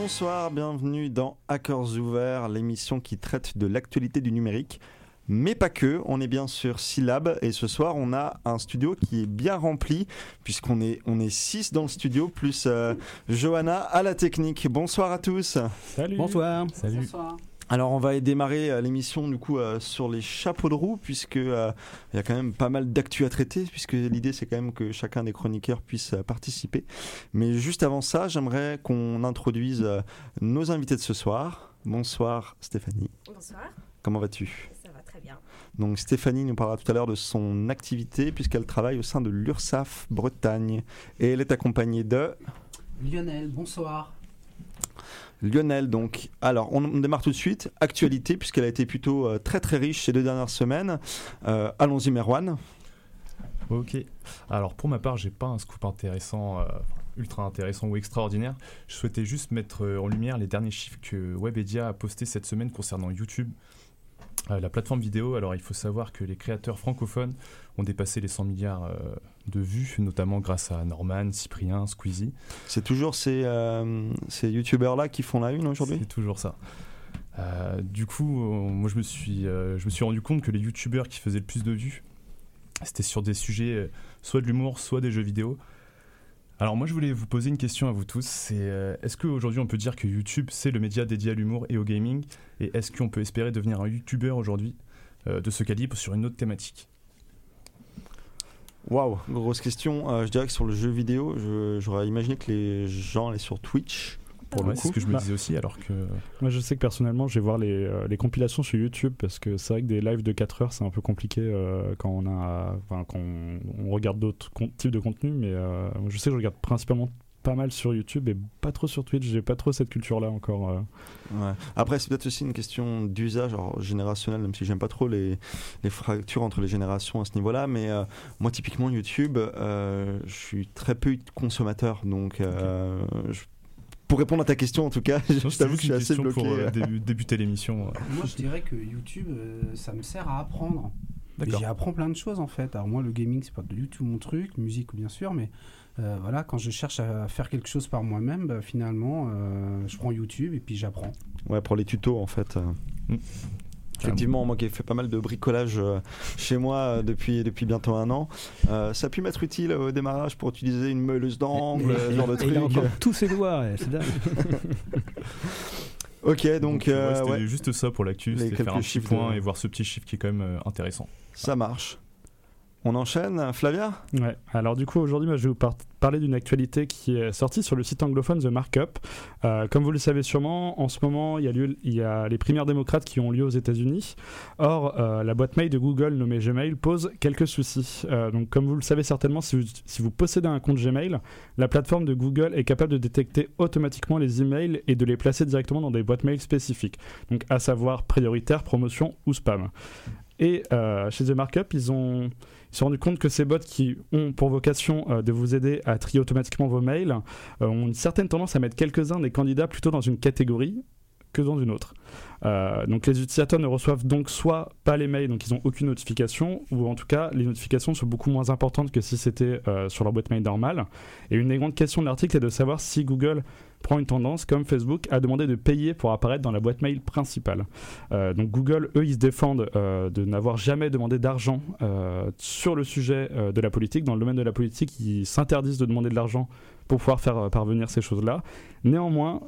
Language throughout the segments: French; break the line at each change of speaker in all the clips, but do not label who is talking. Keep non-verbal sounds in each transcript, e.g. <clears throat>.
Bonsoir, bienvenue dans Hackers Ouverts, l'émission qui traite de l'actualité du numérique. Mais pas que, on est bien sûr Syllab et ce soir on a un studio qui est bien rempli puisqu'on est on est six dans le studio plus euh, Johanna à la technique. Bonsoir à tous.
Salut.
Bonsoir.
Salut.
Bonsoir.
Alors on va démarrer euh, l'émission du coup euh, sur les chapeaux de roue puisque euh, il y a quand même pas mal d'actu à traiter puisque l'idée c'est quand même que chacun des chroniqueurs puisse euh, participer. Mais juste avant ça, j'aimerais qu'on introduise euh, nos invités de ce soir. Bonsoir Stéphanie.
Bonsoir,
Comment vas-tu?
Ça va très bien.
Donc Stéphanie nous parlera tout à l'heure de son activité puisqu'elle travaille au sein de l'URSAF Bretagne et elle est accompagnée de
Lionel, bonsoir.
Lionel. Donc alors on démarre tout de suite. Actualité puisqu'elle a été plutôt euh, très très riche ces deux dernières semaines. Euh, Allons-y Merwan.
Ok. Alors pour ma part, j'ai pas un scoop intéressant, euh, ultra intéressant ou extraordinaire. Je souhaitais juste mettre en lumière les derniers chiffres que Webedia a postés cette semaine concernant YouTube. La plateforme vidéo, alors il faut savoir que les créateurs francophones ont dépassé les 100 milliards de vues, notamment grâce à Norman, Cyprien, Squeezie.
C'est toujours ces, euh, ces youtubeurs là qui font la une aujourd'hui?
C'est toujours ça. Euh, du coup, euh, moi je me, suis, je me suis rendu compte que les youtubeurs qui faisaient le plus de vues, c'était sur des sujets soit de l'humour, soit des jeux vidéo. Alors moi je voulais vous poser une question à vous tous, c'est est-ce qu'aujourd'hui on peut dire que YouTube c'est le média dédié à l'humour et au gaming? Et est-ce qu'on peut espérer devenir un youtubeur aujourd'hui de ce calibre sur une autre thématique?
Waouh, grosse question. Euh, je dirais que sur le jeu vidéo, je- j'aurais imaginé que les gens allaient sur Twitch. Pour
Ouais,
le
C'est ce que je me
Bah.
disais aussi alors que...
Moi, je sais que personnellement, je vais voir les, euh, les compilations sur YouTube parce que c'est vrai que des lives de 4 heures, c'est un peu compliqué euh, quand on a, enfin, quand on, on regarde d'autres con- types de contenus. Mais euh, je sais que je regarde principalement pas mal sur YouTube et pas trop sur Twitch. J'ai pas trop cette culture-là encore. euh.
Ouais. Après, c'est peut-être aussi une question d'usage générationnel, même si j'aime pas trop les, les fractures entre les générations à ce niveau-là. Mais euh, moi, typiquement, YouTube, euh, je suis très peu consommateur. Donc, euh, je- pour répondre à ta question, en tout cas, <laughs> je t'avoue que je suis assez bloqué.
pour euh, débu- débuter l'émission.
Moi, je dirais que YouTube, euh, ça me sert à apprendre. J'y apprends plein de choses en fait. Alors moi, le gaming, c'est pas du tout mon truc, musique bien sûr, mais euh, voilà, quand je cherche à faire quelque chose par moi-même, bah, finalement, euh, je prends YouTube et puis j'apprends.
Ouais, pour les tutos, en fait.
Mm.
Effectivement, moi qui ai fait pas mal de bricolage euh, chez moi depuis, depuis bientôt un an, euh, ça a pu m'être utile au démarrage pour utiliser une meuleuse d'angle, ce genre de
Et il a
truc.
encore <laughs> tous ses doigts, ouais, c'est dingue.
Ok, donc,
ouais,
euh,
c'était
ouais,
juste ça pour l'actu, c'était faire
quelques
un petit
chiffres
point
de-
et voir ce petit chiffre qui est quand même euh, intéressant.
ça marche. On enchaîne, Flavia?
Ouais. Alors du coup aujourd'hui moi, je vais vous par- parler d'une actualité qui est sortie sur le site anglophone The Markup. Euh, comme vous le savez sûrement, en ce moment il y a, lieu, il y a les primaires démocrates qui ont lieu aux États-Unis. Or euh, la boîte mail de Google nommée Gmail pose quelques soucis. Euh, donc comme vous le savez certainement, si vous, possédez un compte Gmail, la plateforme de Google est capable de détecter automatiquement les emails et de les placer directement dans des boîtes mail spécifiques. Donc à savoir prioritaire, promotion ou spam. Et euh, chez The Markup, ils se sont rendus compte que ces bots qui ont pour vocation euh, de vous aider à trier automatiquement vos mails euh, ont une certaine tendance à mettre quelques-uns des candidats plutôt dans une catégorie que dans une autre. Donc les utilisateurs ne reçoivent donc soit pas les mails, donc ils n'ont aucune notification, ou en tout cas les notifications sont beaucoup moins importantes que si c'était sur leur boîte mail normale. Et une des grandes questions de l'article est de savoir si Google prend une tendance, comme Facebook, à demander de payer pour apparaître dans la boîte mail principale. Euh, donc Google, eux, ils se défendent euh, de n'avoir jamais demandé d'argent euh, sur le sujet de la politique. Dans le domaine de la politique, ils s'interdisent de demander de l'argent pour pouvoir faire parvenir ces choses-là. Néanmoins,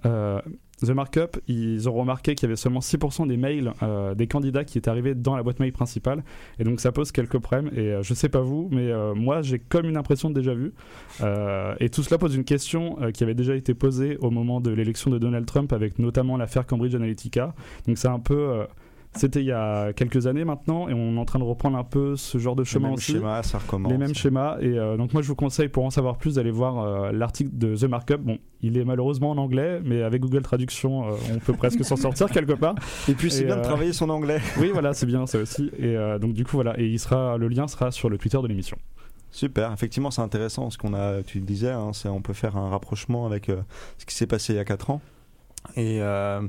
The Markup, ils ont remarqué qu'il y avait seulement 6% des mails euh, des candidats qui étaient arrivés dans la boîte mail principale. Et donc ça pose quelques problèmes. Et euh, je sais pas vous, mais euh, moi j'ai comme une impression de déjà vu. Euh, et tout cela pose une question euh, qui avait déjà été posée au moment de l'élection de Donald Trump avec notamment l'affaire Cambridge Analytica. Donc c'est un peu... c'était il y a quelques années maintenant et on est en train de reprendre un peu ce genre de chemin
même
aussi
schéma, ça recommence.
les mêmes schémas. Et euh, donc moi je vous conseille pour en savoir plus d'aller voir euh, l'article de The Markup. Bon, il est malheureusement en anglais, mais avec Google Traduction, euh, on peut presque s'en sortir <laughs> quelque part.
Et puis c'est bien de travailler son anglais. <laughs>
Oui, voilà, c'est bien ça aussi. Et donc du coup voilà, et il sera, le lien sera sur le Twitter de l'émission.
Super, effectivement c'est intéressant ce qu'on a, tu le disais, hein, on peut faire un rapprochement avec ce qui s'est passé il y a 4 ans. Et euh,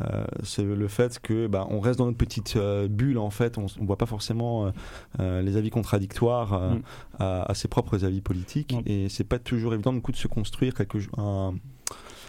euh, c'est le fait que bah, on reste dans notre petite euh, bulle en fait, on, on voit pas forcément les avis contradictoires
Mm.
à, à ses propres avis politiques
Non.
et c'est pas toujours évident du coup de se construire quelque un,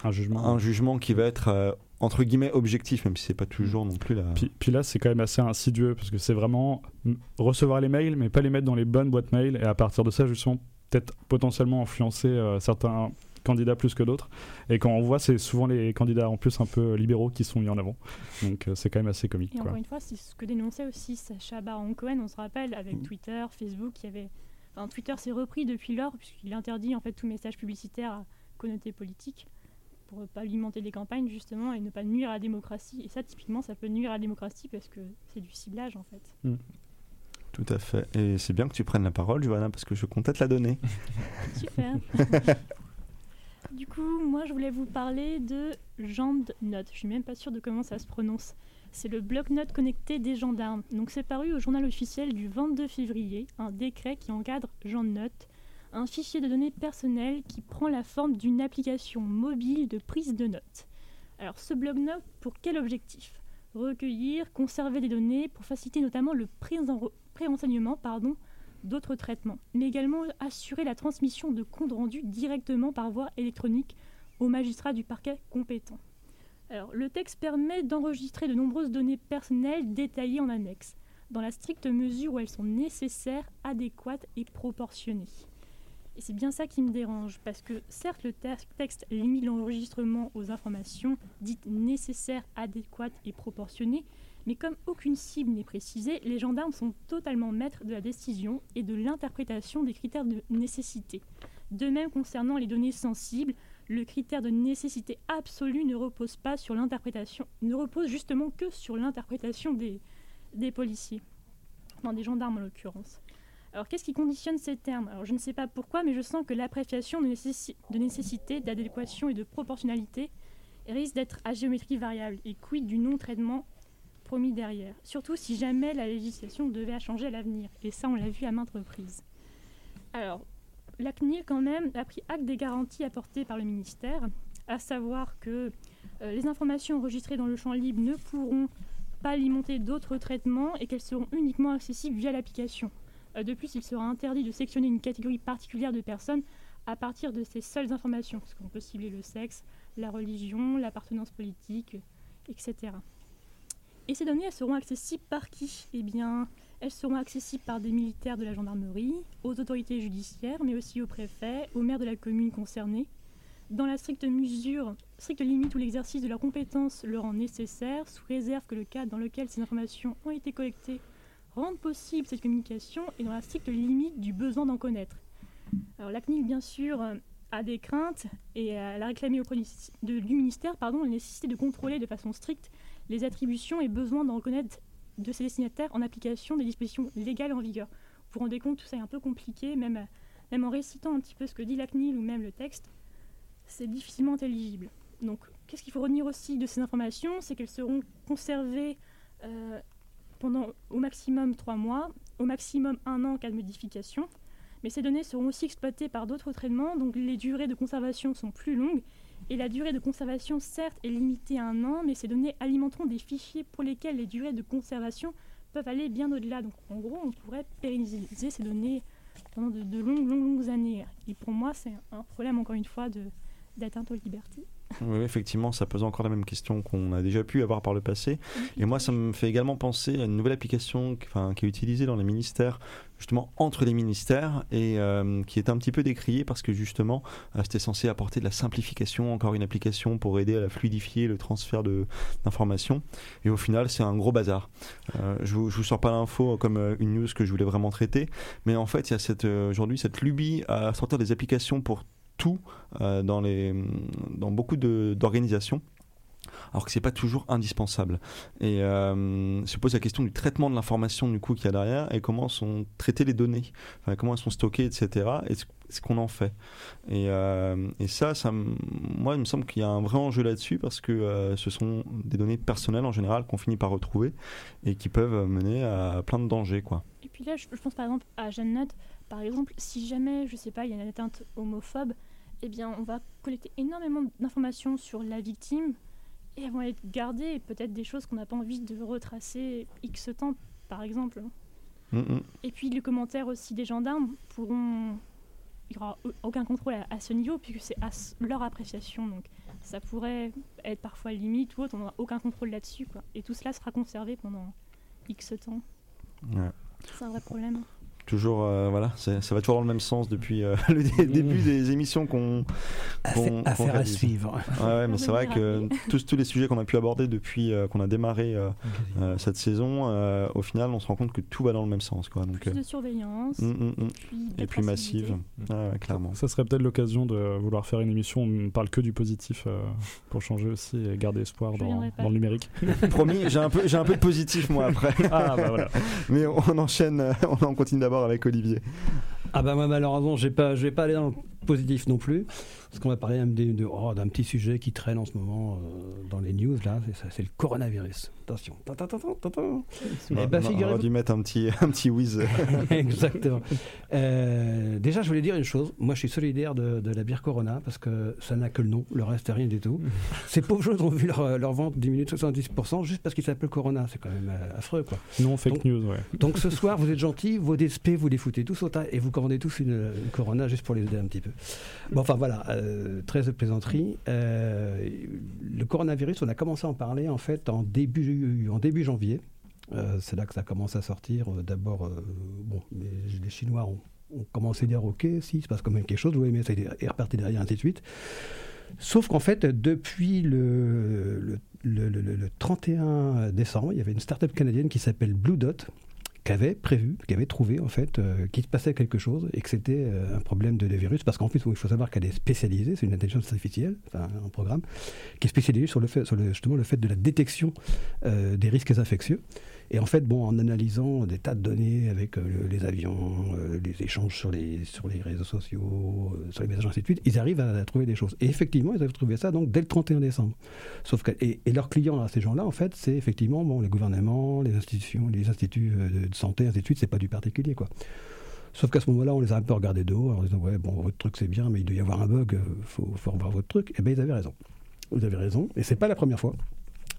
un jugement.
un jugement qui va être entre guillemets objectif, même si c'est pas toujours non plus la.
Puis, puis là, c'est quand même assez insidieux parce que c'est vraiment mm, recevoir les mails, mais pas les mettre dans les bonnes boîtes mail. Et à partir de ça, justement, peut-être potentiellement influencer certains candidats plus que d'autres. Et quand on voit, c'est souvent les candidats en plus un peu libéraux qui sont mis en avant. Donc euh, c'est quand même assez comique.
Et
Quoi.
encore une fois, c'est ce que dénonçait aussi Sacha Baron Cohen, on se rappelle, avec
Mm.
Twitter, Facebook, il y avait... Enfin, Twitter s'est repris depuis lors, puisqu'il interdit en fait tout message publicitaire à connoté politique, pour ne pas alimenter les campagnes, justement, et ne pas nuire à la démocratie. Et ça, typiquement, ça peut nuire à la démocratie, parce que c'est du ciblage, en fait.
Tout à fait. Et c'est bien que tu prennes la parole, Johanna, parce que je comptais te la donner. <laughs>
Super. <laughs> moi, je voulais vous parler de GendNote. Je suis même pas sûre de comment ça se prononce. C'est le bloc-notes connecté des gendarmes. Donc, c'est paru au journal officiel du 22 février, un décret qui encadre GendNote, un fichier de données personnelles qui prend la forme d'une application mobile de prise de notes. Alors, ce bloc-notes, pour quel objectif? Recueillir, conserver des données pour faciliter notamment le pré-renseignement pardon, d'autres traitements, mais également assurer la transmission de comptes rendus directement par voie électronique aux magistrats du parquet compétent. Alors, le texte permet d'enregistrer de nombreuses données personnelles détaillées en annexe, dans la stricte mesure où elles sont nécessaires, adéquates et proportionnées. Et c'est bien ça qui me dérange, parce que certes le te- texte limite l'enregistrement aux informations dites nécessaires, adéquates et proportionnées, mais comme aucune cible n'est précisée, les gendarmes sont totalement maîtres de la décision et de l'interprétation des critères de nécessité. De même concernant les données sensibles, le critère de nécessité absolue ne repose pas sur l'interprétation, ne repose justement que sur l'interprétation des, policiers, enfin des gendarmes en l'occurrence. Alors qu'est-ce qui conditionne ces termes? Alors je ne sais pas pourquoi, mais je sens que l'appréciation de, de nécessité, d'adéquation et de proportionnalité risque d'être à géométrie variable et quid du non-traitement promis derrière. Surtout si jamais la législation devait changer à l'avenir. Et ça, on l'a vu à maintes reprises. Alors, la CNIL, quand même, a pris acte des garanties apportées par le ministère, à savoir que euh, les informations enregistrées dans le champ libre ne pourront pas alimenter d'autres traitements et qu'elles seront uniquement accessibles via l'application. Euh, de plus, il sera interdit de sectionner une catégorie particulière de personnes à partir de ces seules informations, parce qu'on peut cibler le sexe, la religion, l'appartenance politique, etc. Et ces données, elles seront accessibles par qui? Eh bien, elles seront accessibles par des militaires de la gendarmerie, aux autorités judiciaires, mais aussi aux préfets, aux maires de la commune concernée, dans la stricte mesure, stricte limite où l'exercice de leur compétence le rend nécessaire, sous réserve que le cadre dans lequel ces informations ont été collectées rende possible cette communication et dans la stricte limite du besoin d'en connaître. Alors la CNIL, bien sûr, euh, a des craintes et elle a réclamé auprès ministère pardon, la nécessité de contrôler de façon stricte les attributions et besoins d'en reconnaître de ses destinataires en application des dispositions légales en vigueur. Vous vous rendez compte, tout ça est un peu compliqué, même, même en récitant un petit peu ce que dit la CNIL ou même le texte, c'est difficilement intelligible. Donc, qu'est-ce qu'il faut retenir aussi de ces informations? C'est qu'elles seront conservées euh, pendant au maximum trois mois, au maximum un an en cas de modification. Mais ces données seront aussi exploitées par d'autres traitements, donc les durées de conservation sont plus longues. Et la durée de conservation, certes, est limitée à un an, mais ces données alimenteront des fichiers pour lesquels les durées de conservation peuvent aller bien au-delà. Donc en gros, on pourrait pérenniser ces données pendant de, longues, longues, longues années. Et pour moi, c'est un problème, encore une fois, d'atteinte aux libertés.
Oui, effectivement, ça pose encore la même question qu'on a déjà pu avoir par le passé. Et moi, ça me fait également penser à une nouvelle application qui, enfin, qui est utilisée dans les ministères, justement entre les ministères, et euh, qui est un petit peu décriée parce que justement, euh, c'était censé apporter de la simplification, encore une application pour aider à fluidifier le transfert d'informations. Et au final, c'est un gros bazar. Euh, je je vous sors pas l'info comme une news que je voulais vraiment traiter, mais en fait, il y a aujourd'hui cette lubie à sortir des applications pour tout euh, dans, les, dans beaucoup d'organisations alors que c'est pas toujours indispensable. Et euh, se pose la question du traitement de l'information du coup qu'il y a derrière et comment sont traitées les données, comment elles sont stockées, etc. Et ce, qu'on en fait. Et, euh, et ça, ça, moi, il me semble qu'il y a un vrai enjeu là-dessus parce que ce sont des données personnelles en général qu'on finit par retrouver et qui peuvent mener à plein de dangers, quoi.
Et puis là, je, pense par exemple à Jeanne Note. Par exemple, si jamais, je sais pas, il y a une atteinte homophobe, eh bien, on va collecter énormément d'informations sur la victime et elles vont être gardées, et peut-être des choses qu'on n'a pas envie de retracer X temps, par exemple.
Mm, mm.
Et puis, les commentaires aussi des gendarmes pourront. aura au- aucun contrôle à, à ce niveau puisque c'est à leur appréciation. Donc ça pourrait être parfois limite ou autre, on n'aura aucun contrôle là-dessus. Et tout cela sera conservé pendant X temps.
Ouais.
C'est un vrai problème.
Toujours, euh, voilà, ça va toujours dans le même sens depuis euh, <laughs> le dé- début des émissions qu'on. Qu'on
affaire à suivre.
Ouais, ouais, mais c'est vrai que tous, tous les sujets qu'on a pu aborder depuis euh, qu'on a démarré euh, euh, cette saison, euh, au final, on se rend compte que tout va dans le même sens, quoi. Donc,
Plus
euh,
de surveillance,
mm, mm, mm.
puis
et puis massive. Ouais, ouais, clairement.
Ça serait peut-être l'occasion de vouloir faire une émission où on ne parle que du positif euh, pour changer aussi et garder espoir dans, le numérique.
Promis, j'ai un peu, j'ai un peu de positif moi après.
Ah bah voilà. <laughs>
Mais on enchaîne, on en continue d'abord avec Olivier.
Ah bah moi malheureusement j'ai pas, je vais pas aller dans le positif non plus parce qu'on va parler d'un de- oh, d'un petit sujet qui traîne en ce moment euh, dans les news là, c'est le coronavirus. Attention. Ta, ta, ta. Eh ben,
on,
figurez-vous-
aurait dû mettre un petit, un petit whiz. <laughs>
Exactement. Euh, déjà, je voulais dire une chose. Moi, je suis solidaire de, de la bière Corona parce que ça n'a que le nom. Le reste, rien du tout. <laughs> Ces pauvres gens ont vu leur, leur vente diminuer de 70% juste parce qu'ils s'appellent Corona. C'est quand même euh, affreux, quoi.
Non fake
Donc-
news, ouais.
Donc ce soir, vous êtes <laughs> gentils, vos DSP, vous les foutez tous au tas et vous commandez tous une, une Corona juste pour les aider un petit peu. Bon, enfin voilà, euh, très de plaisanterie. Euh, le coronavirus, on a commencé à en parler en fait en début, janvier. Euh, c'est là que ça commence à sortir. Euh, D'abord, les, Chinois ont, commencé à dire ok, si, il se passe quand même quelque chose. Ça est reparti derrière, ainsi de suite. Sauf qu'en fait, depuis le- le- le 31 décembre, il y avait une start-up canadienne qui s'appelle Blue Dot qui avait prévu, qui avait trouvé en fait euh, qu'il se passait quelque chose et que c'était euh, un problème de, virus parce qu'en plus il faut savoir qu'elle est spécialisée, c'est une intelligence artificielle, enfin un programme qui est spécialisé sur le fait, justement le fait de la détection euh, des risques infectieux. Et en fait, bon, en analysant des tas de données avec euh, le- les avions, euh, les échanges sur les, sur les réseaux sociaux, euh, sur les messages, ainsi de ils arrivent à, trouver des choses. Et effectivement, ils avaient trouvé ça donc dès le 31 décembre. Sauf que, et, leurs clients à ces gens-là, en fait, c'est effectivement bon, les gouvernements, les institutions, les instituts de, santé, ainsi de suite, c'est pas du particulier, quoi. Sauf qu'à ce moment-là, on les a un peu regardés de haut en disant Ouais, bon, votre truc c'est bien, mais il doit y avoir un bug, faut, faut revoir votre truc. Et bien, ils avaient raison. Vous avez raison. Et c'est pas la première fois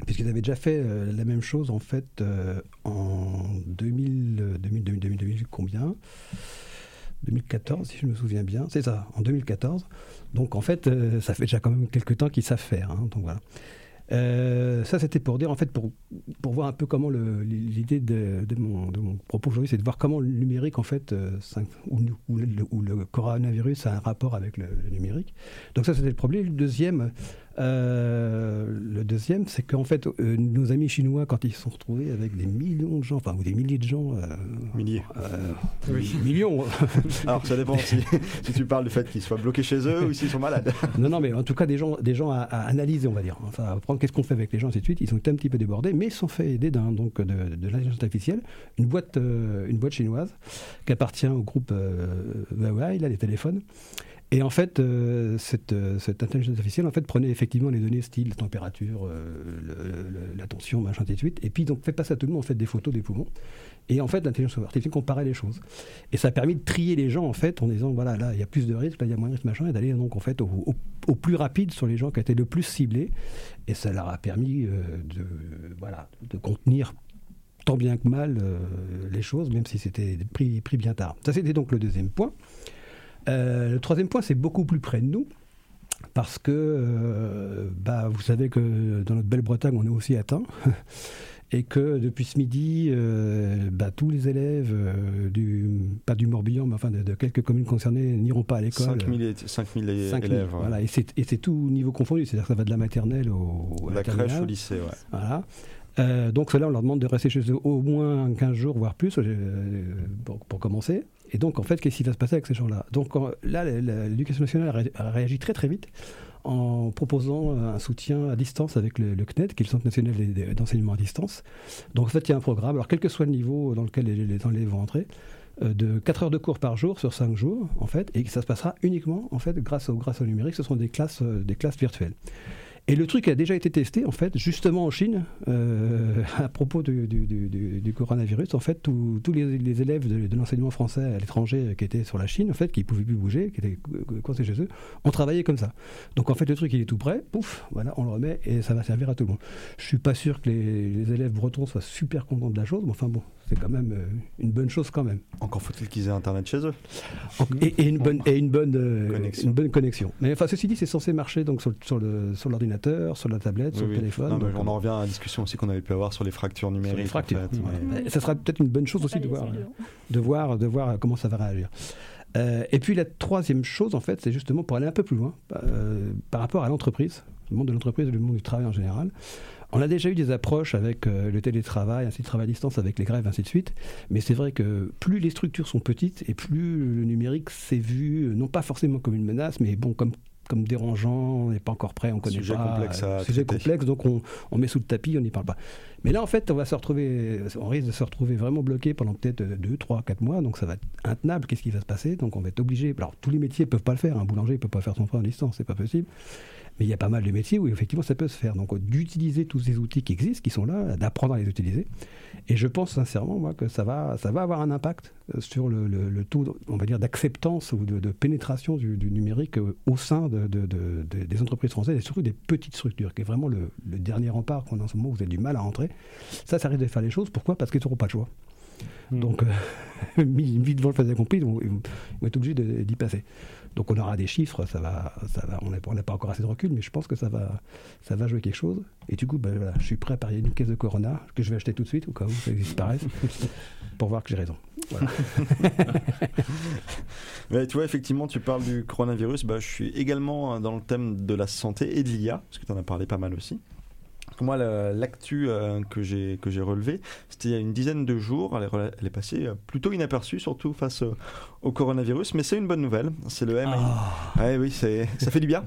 puisqu'ils avaient déjà fait euh, la même chose en fait euh, en 2000, euh, 2000, 2000, 2000, 2000, combien? 2014 si je me souviens bien, c'est ça, en 2014. Donc en fait, euh, ça fait déjà quand même quelques temps qu'ils savent faire. hein, donc voilà. Ça, c'était pour dire, en fait, pour, pour voir un peu comment l'idée de, mon, propos aujourd'hui, c'est de voir comment le numérique, en fait, ou le coronavirus a un rapport avec le, le numérique. Donc ça, c'était le premier. Le deuxième, euh, le deuxième, c'est qu'en fait, euh, nos amis chinois, quand ils se sont retrouvés avec des millions de gens, enfin, ou des milliers de gens, euh,
Milliers.
euh, millions, <laughs>
Alors ça dépend si, si tu parles du fait qu'ils soient bloqués chez eux ou s'ils sont malades.
non, non, mais en tout cas, des gens, des gens à, à analyser, on va dire. Enfin, à prendre qu'est-ce qu'on fait avec les gens, ainsi de suite. Ils ont été un petit peu débordés, mais ils sont fait aider d'un, donc, de, de l'intelligence artificielle, une boîte, une boîte chinoise qui appartient au groupe Huawei, là, les téléphones. Et en fait, euh, cette, euh, cette intelligence artificielle en fait, prenait effectivement les données style, température, euh, la tension, machin, ainsi de suite. Et puis, donc, fait passer à tout le monde en fait, des photos des poumons. Et en fait, l'intelligence artificielle comparait les choses. Et ça a permis de trier les gens, en fait, en disant, voilà, là, il y a plus de risques, là, il y a moins de risques, machin, et d'aller, donc, en fait, au, plus rapide sur les gens qui étaient le plus ciblés. Et ça leur a permis de, voilà, de contenir tant bien que mal les choses, même si c'était pris, pris bien tard. Ça, c'était donc le deuxième point. Euh, le troisième point, c'est beaucoup plus près de nous. Parce que euh, bah, vous savez que dans notre belle Bretagne, on est aussi atteint. <laughs> Et que depuis ce midi, euh, bah, tous les élèves, euh, du, pas du Morbihan, mais enfin de, de quelques communes concernées, n'iront pas à l'école.
5000 é- 5000 é-
5 000,
élèves. ouais.
Voilà, et c'est tout niveau confondu, c'est-à-dire que ça va de la maternelle au, à
La
la
crèche au lycée, ouais.
Voilà. Donc cela, on leur demande de rester chez eux au moins 15 jours, voire plus, pour, pour commencer. Et donc, en fait, qu'est-ce qui va se passer avec ces gens-là? Donc là, l'éducation nationale a ré- a réagi très très vite en proposant un soutien à distance avec le, le CNED, qui est le Centre national d'enseignement à distance. Donc en fait, il y a un programme, alors quel que soit le niveau dans lequel les, les vont entrer, euh, de 4 heures de cours par jour sur 5 jours, en fait, et ça se passera uniquement, en fait, grâce au, grâce au numérique, ce sont des classes, euh, des classes virtuelles. Et le truc a déjà été testé, en fait, justement en Chine, euh, <laughs> à propos du, coronavirus. En fait, tous les, élèves de, l'enseignement français à l'étranger qui étaient sur la Chine, en fait, qui ne pouvaient plus bouger, qui étaient co- coincés chez eux, ont travaillé comme ça. Donc, en fait, le truc, il est tout prêt, pouf, voilà, on le remet et ça va servir à tout le monde. Je suis pas sûr que les, les élèves bretons soient super contents de la chose, mais enfin bon, c'est quand même euh, une bonne chose quand même.
Encore faut-il qu'ils aient Internet chez eux.
Et, et une bonne, et une bonne, euh,
Connexion.
une bonne connexion. Mais enfin, ceci dit, c'est censé marcher donc sur, l'ordinateur, sur la tablette, sur
Oui,
le
oui.
téléphone.
Non, mais
donc,
on en revient à la discussion aussi qu'on avait pu avoir sur les fractures numériques.
sur les fractures.
en fait,
Voilà.
mais-
Euh, Ça sera peut-être une bonne chose aussi de voir, de voir, de voir comment ça va réagir. Euh, et puis la troisième chose, en fait, c'est justement pour aller un peu plus loin euh, par rapport à l'entreprise, le monde de l'entreprise et le monde du travail en général. On a déjà eu des approches avec euh, le télétravail, ainsi de travail à distance, avec les grèves, ainsi de suite. Mais c'est vrai que plus les structures sont petites et plus le numérique s'est vu, euh, non pas forcément comme une menace, mais bon, comme comme dérangeant, on n'est pas encore prêt, on connaît
Sujet
pas.
complexe à
euh, sujet
traiter.
complexe, donc on, on met sous le tapis, on n'y parle pas. Mais là, en fait, on va se retrouver, on risque de se retrouver vraiment bloqué pendant peut-être 2, 3, 4 mois, donc ça va être intenable. Qu'est-ce qui va se passer Donc on va être obligé. Alors tous les métiers ne peuvent pas le faire. Un boulanger ne peut pas faire son pain à distance, c'est pas possible. Mais il y a pas mal de métiers où effectivement ça peut se faire. Donc d'utiliser tous ces outils qui existent, qui sont là, d'apprendre à les utiliser. Et je pense sincèrement moi que ça va, ça va avoir un impact euh, sur le, le- le taux, on va dire, d'acceptance ou de, de pénétration du, du numérique euh, au sein de, de- de- de- des entreprises françaises et surtout des petites structures, qui est vraiment le, le dernier rempart qu'on a en ce moment où vous avez du mal à rentrer. Ça, ça risque de faire les choses. Pourquoi? Parce qu'ils n'auront pas le choix. Donc, euh, mis, mis devant le fait accompli, ils vont, être obligés de- d'y passer. Donc, on aura des chiffres, ça va, ça va, on n'a on pas encore assez de recul, mais je pense que ça va, ça va jouer quelque chose. Et du coup, ben, voilà, je suis prêt à parier une caisse de Corona que je vais acheter tout de suite, au cas où ça disparaisse, <laughs> pour voir que j'ai raison. Voilà. <laughs>
Mais tu vois, effectivement, tu parles du coronavirus. Bah, je suis également euh, dans le thème de la santé et de l'IA, parce que tu en as parlé pas mal aussi. Moi, la- l'actu euh, que j'ai que j'ai relevé, c'était il y a une dizaine de jours. Elle est, rela- elle est passée euh, plutôt inaperçue, surtout face euh, au coronavirus. Mais c'est une bonne nouvelle. C'est le MIT. Ouais, oui, <laughs> ça fait du bien.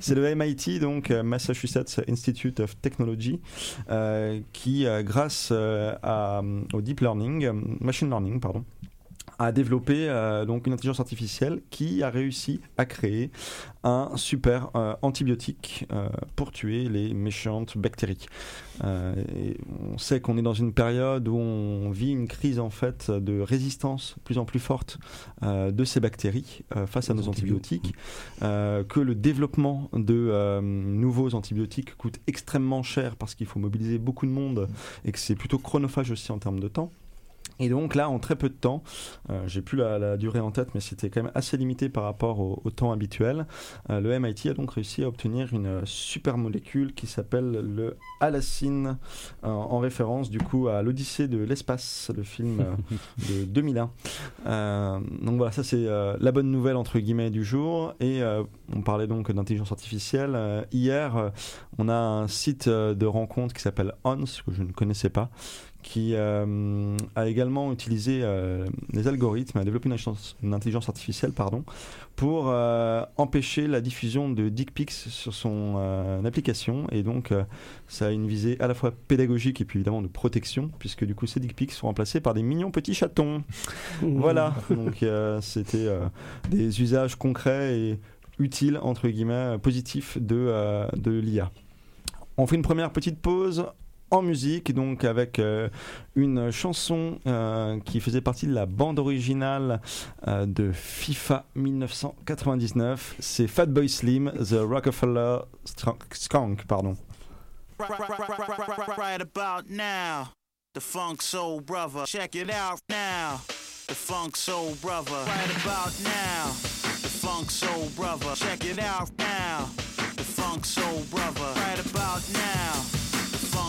c'est le MIT, donc Massachusetts Institute of Technology, euh, qui, grâce à, au deep learning, machine learning, pardon, a développé euh, donc une intelligence artificielle qui a réussi à créer un super euh, antibiotique euh, pour tuer les méchantes bactéries. Et on sait qu'on est dans une période où on vit une crise en fait de résistance de plus en plus forte de ces bactéries face à nos
antibiotiques.
antibiotiques, que le développement de nouveaux antibiotiques coûte extrêmement cher parce qu'il faut mobiliser beaucoup de monde et que c'est plutôt chronophage aussi en termes de temps. Et donc là, en très peu de temps, euh, j'ai plus la, la durée en tête, mais c'était quand même assez limité par rapport au, au temps habituel. euh, le MIT a donc réussi à obtenir une super molécule qui s'appelle le halacine, euh, en référence du coup à l'Odyssée de l'espace, le film <laughs> de 2001. Euh, donc voilà, ça c'est la bonne nouvelle entre guillemets du jour. Et on parlait donc d'intelligence artificielle. Hier, on a un site de rencontre qui s'appelle ONS, que je ne connaissais pas, qui euh, a également utilisé euh, les algorithmes, a développé une intelligence, une intelligence artificielle pardon, pour euh, empêcher la diffusion de dick pics sur son euh, application. Et donc, ça a une visée à la fois pédagogique et puis évidemment de protection, puisque du coup, ces dick pics sont remplacés par des mignons petits chatons. Voilà, donc c'était des usages concrets et utiles, entre guillemets, positifs de, de l'IA. On fait une première petite pause en musique, donc avec euh, une chanson euh, qui faisait partie de la bande originale euh, de FIFA 1999. C'est Fatboy Slim, The Rockefeller Skunk, pardon.
Right about now, the funk soul brother. Check it out now. The funk soul brother. Right about now, the funk soul brother. Check it out now. The funk soul brother. Right about now,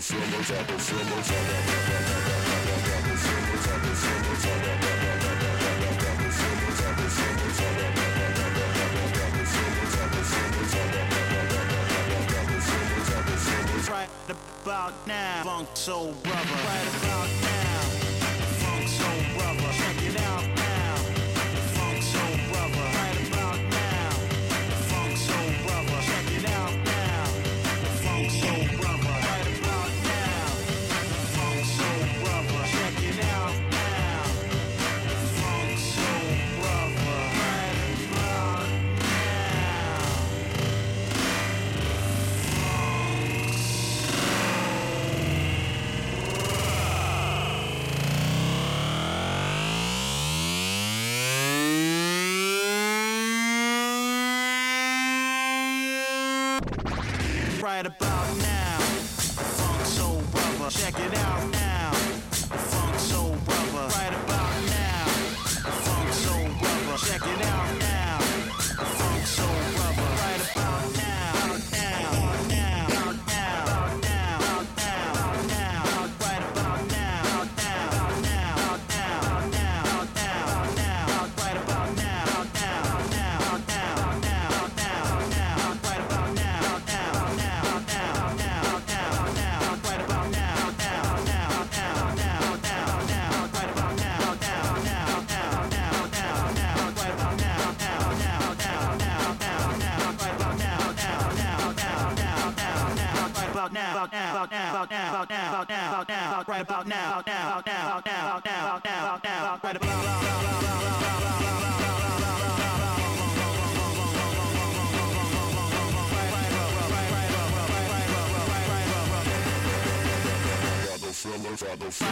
Right about now, Funk Soul Brother. Right about now, Funk Soul Brother. Check it out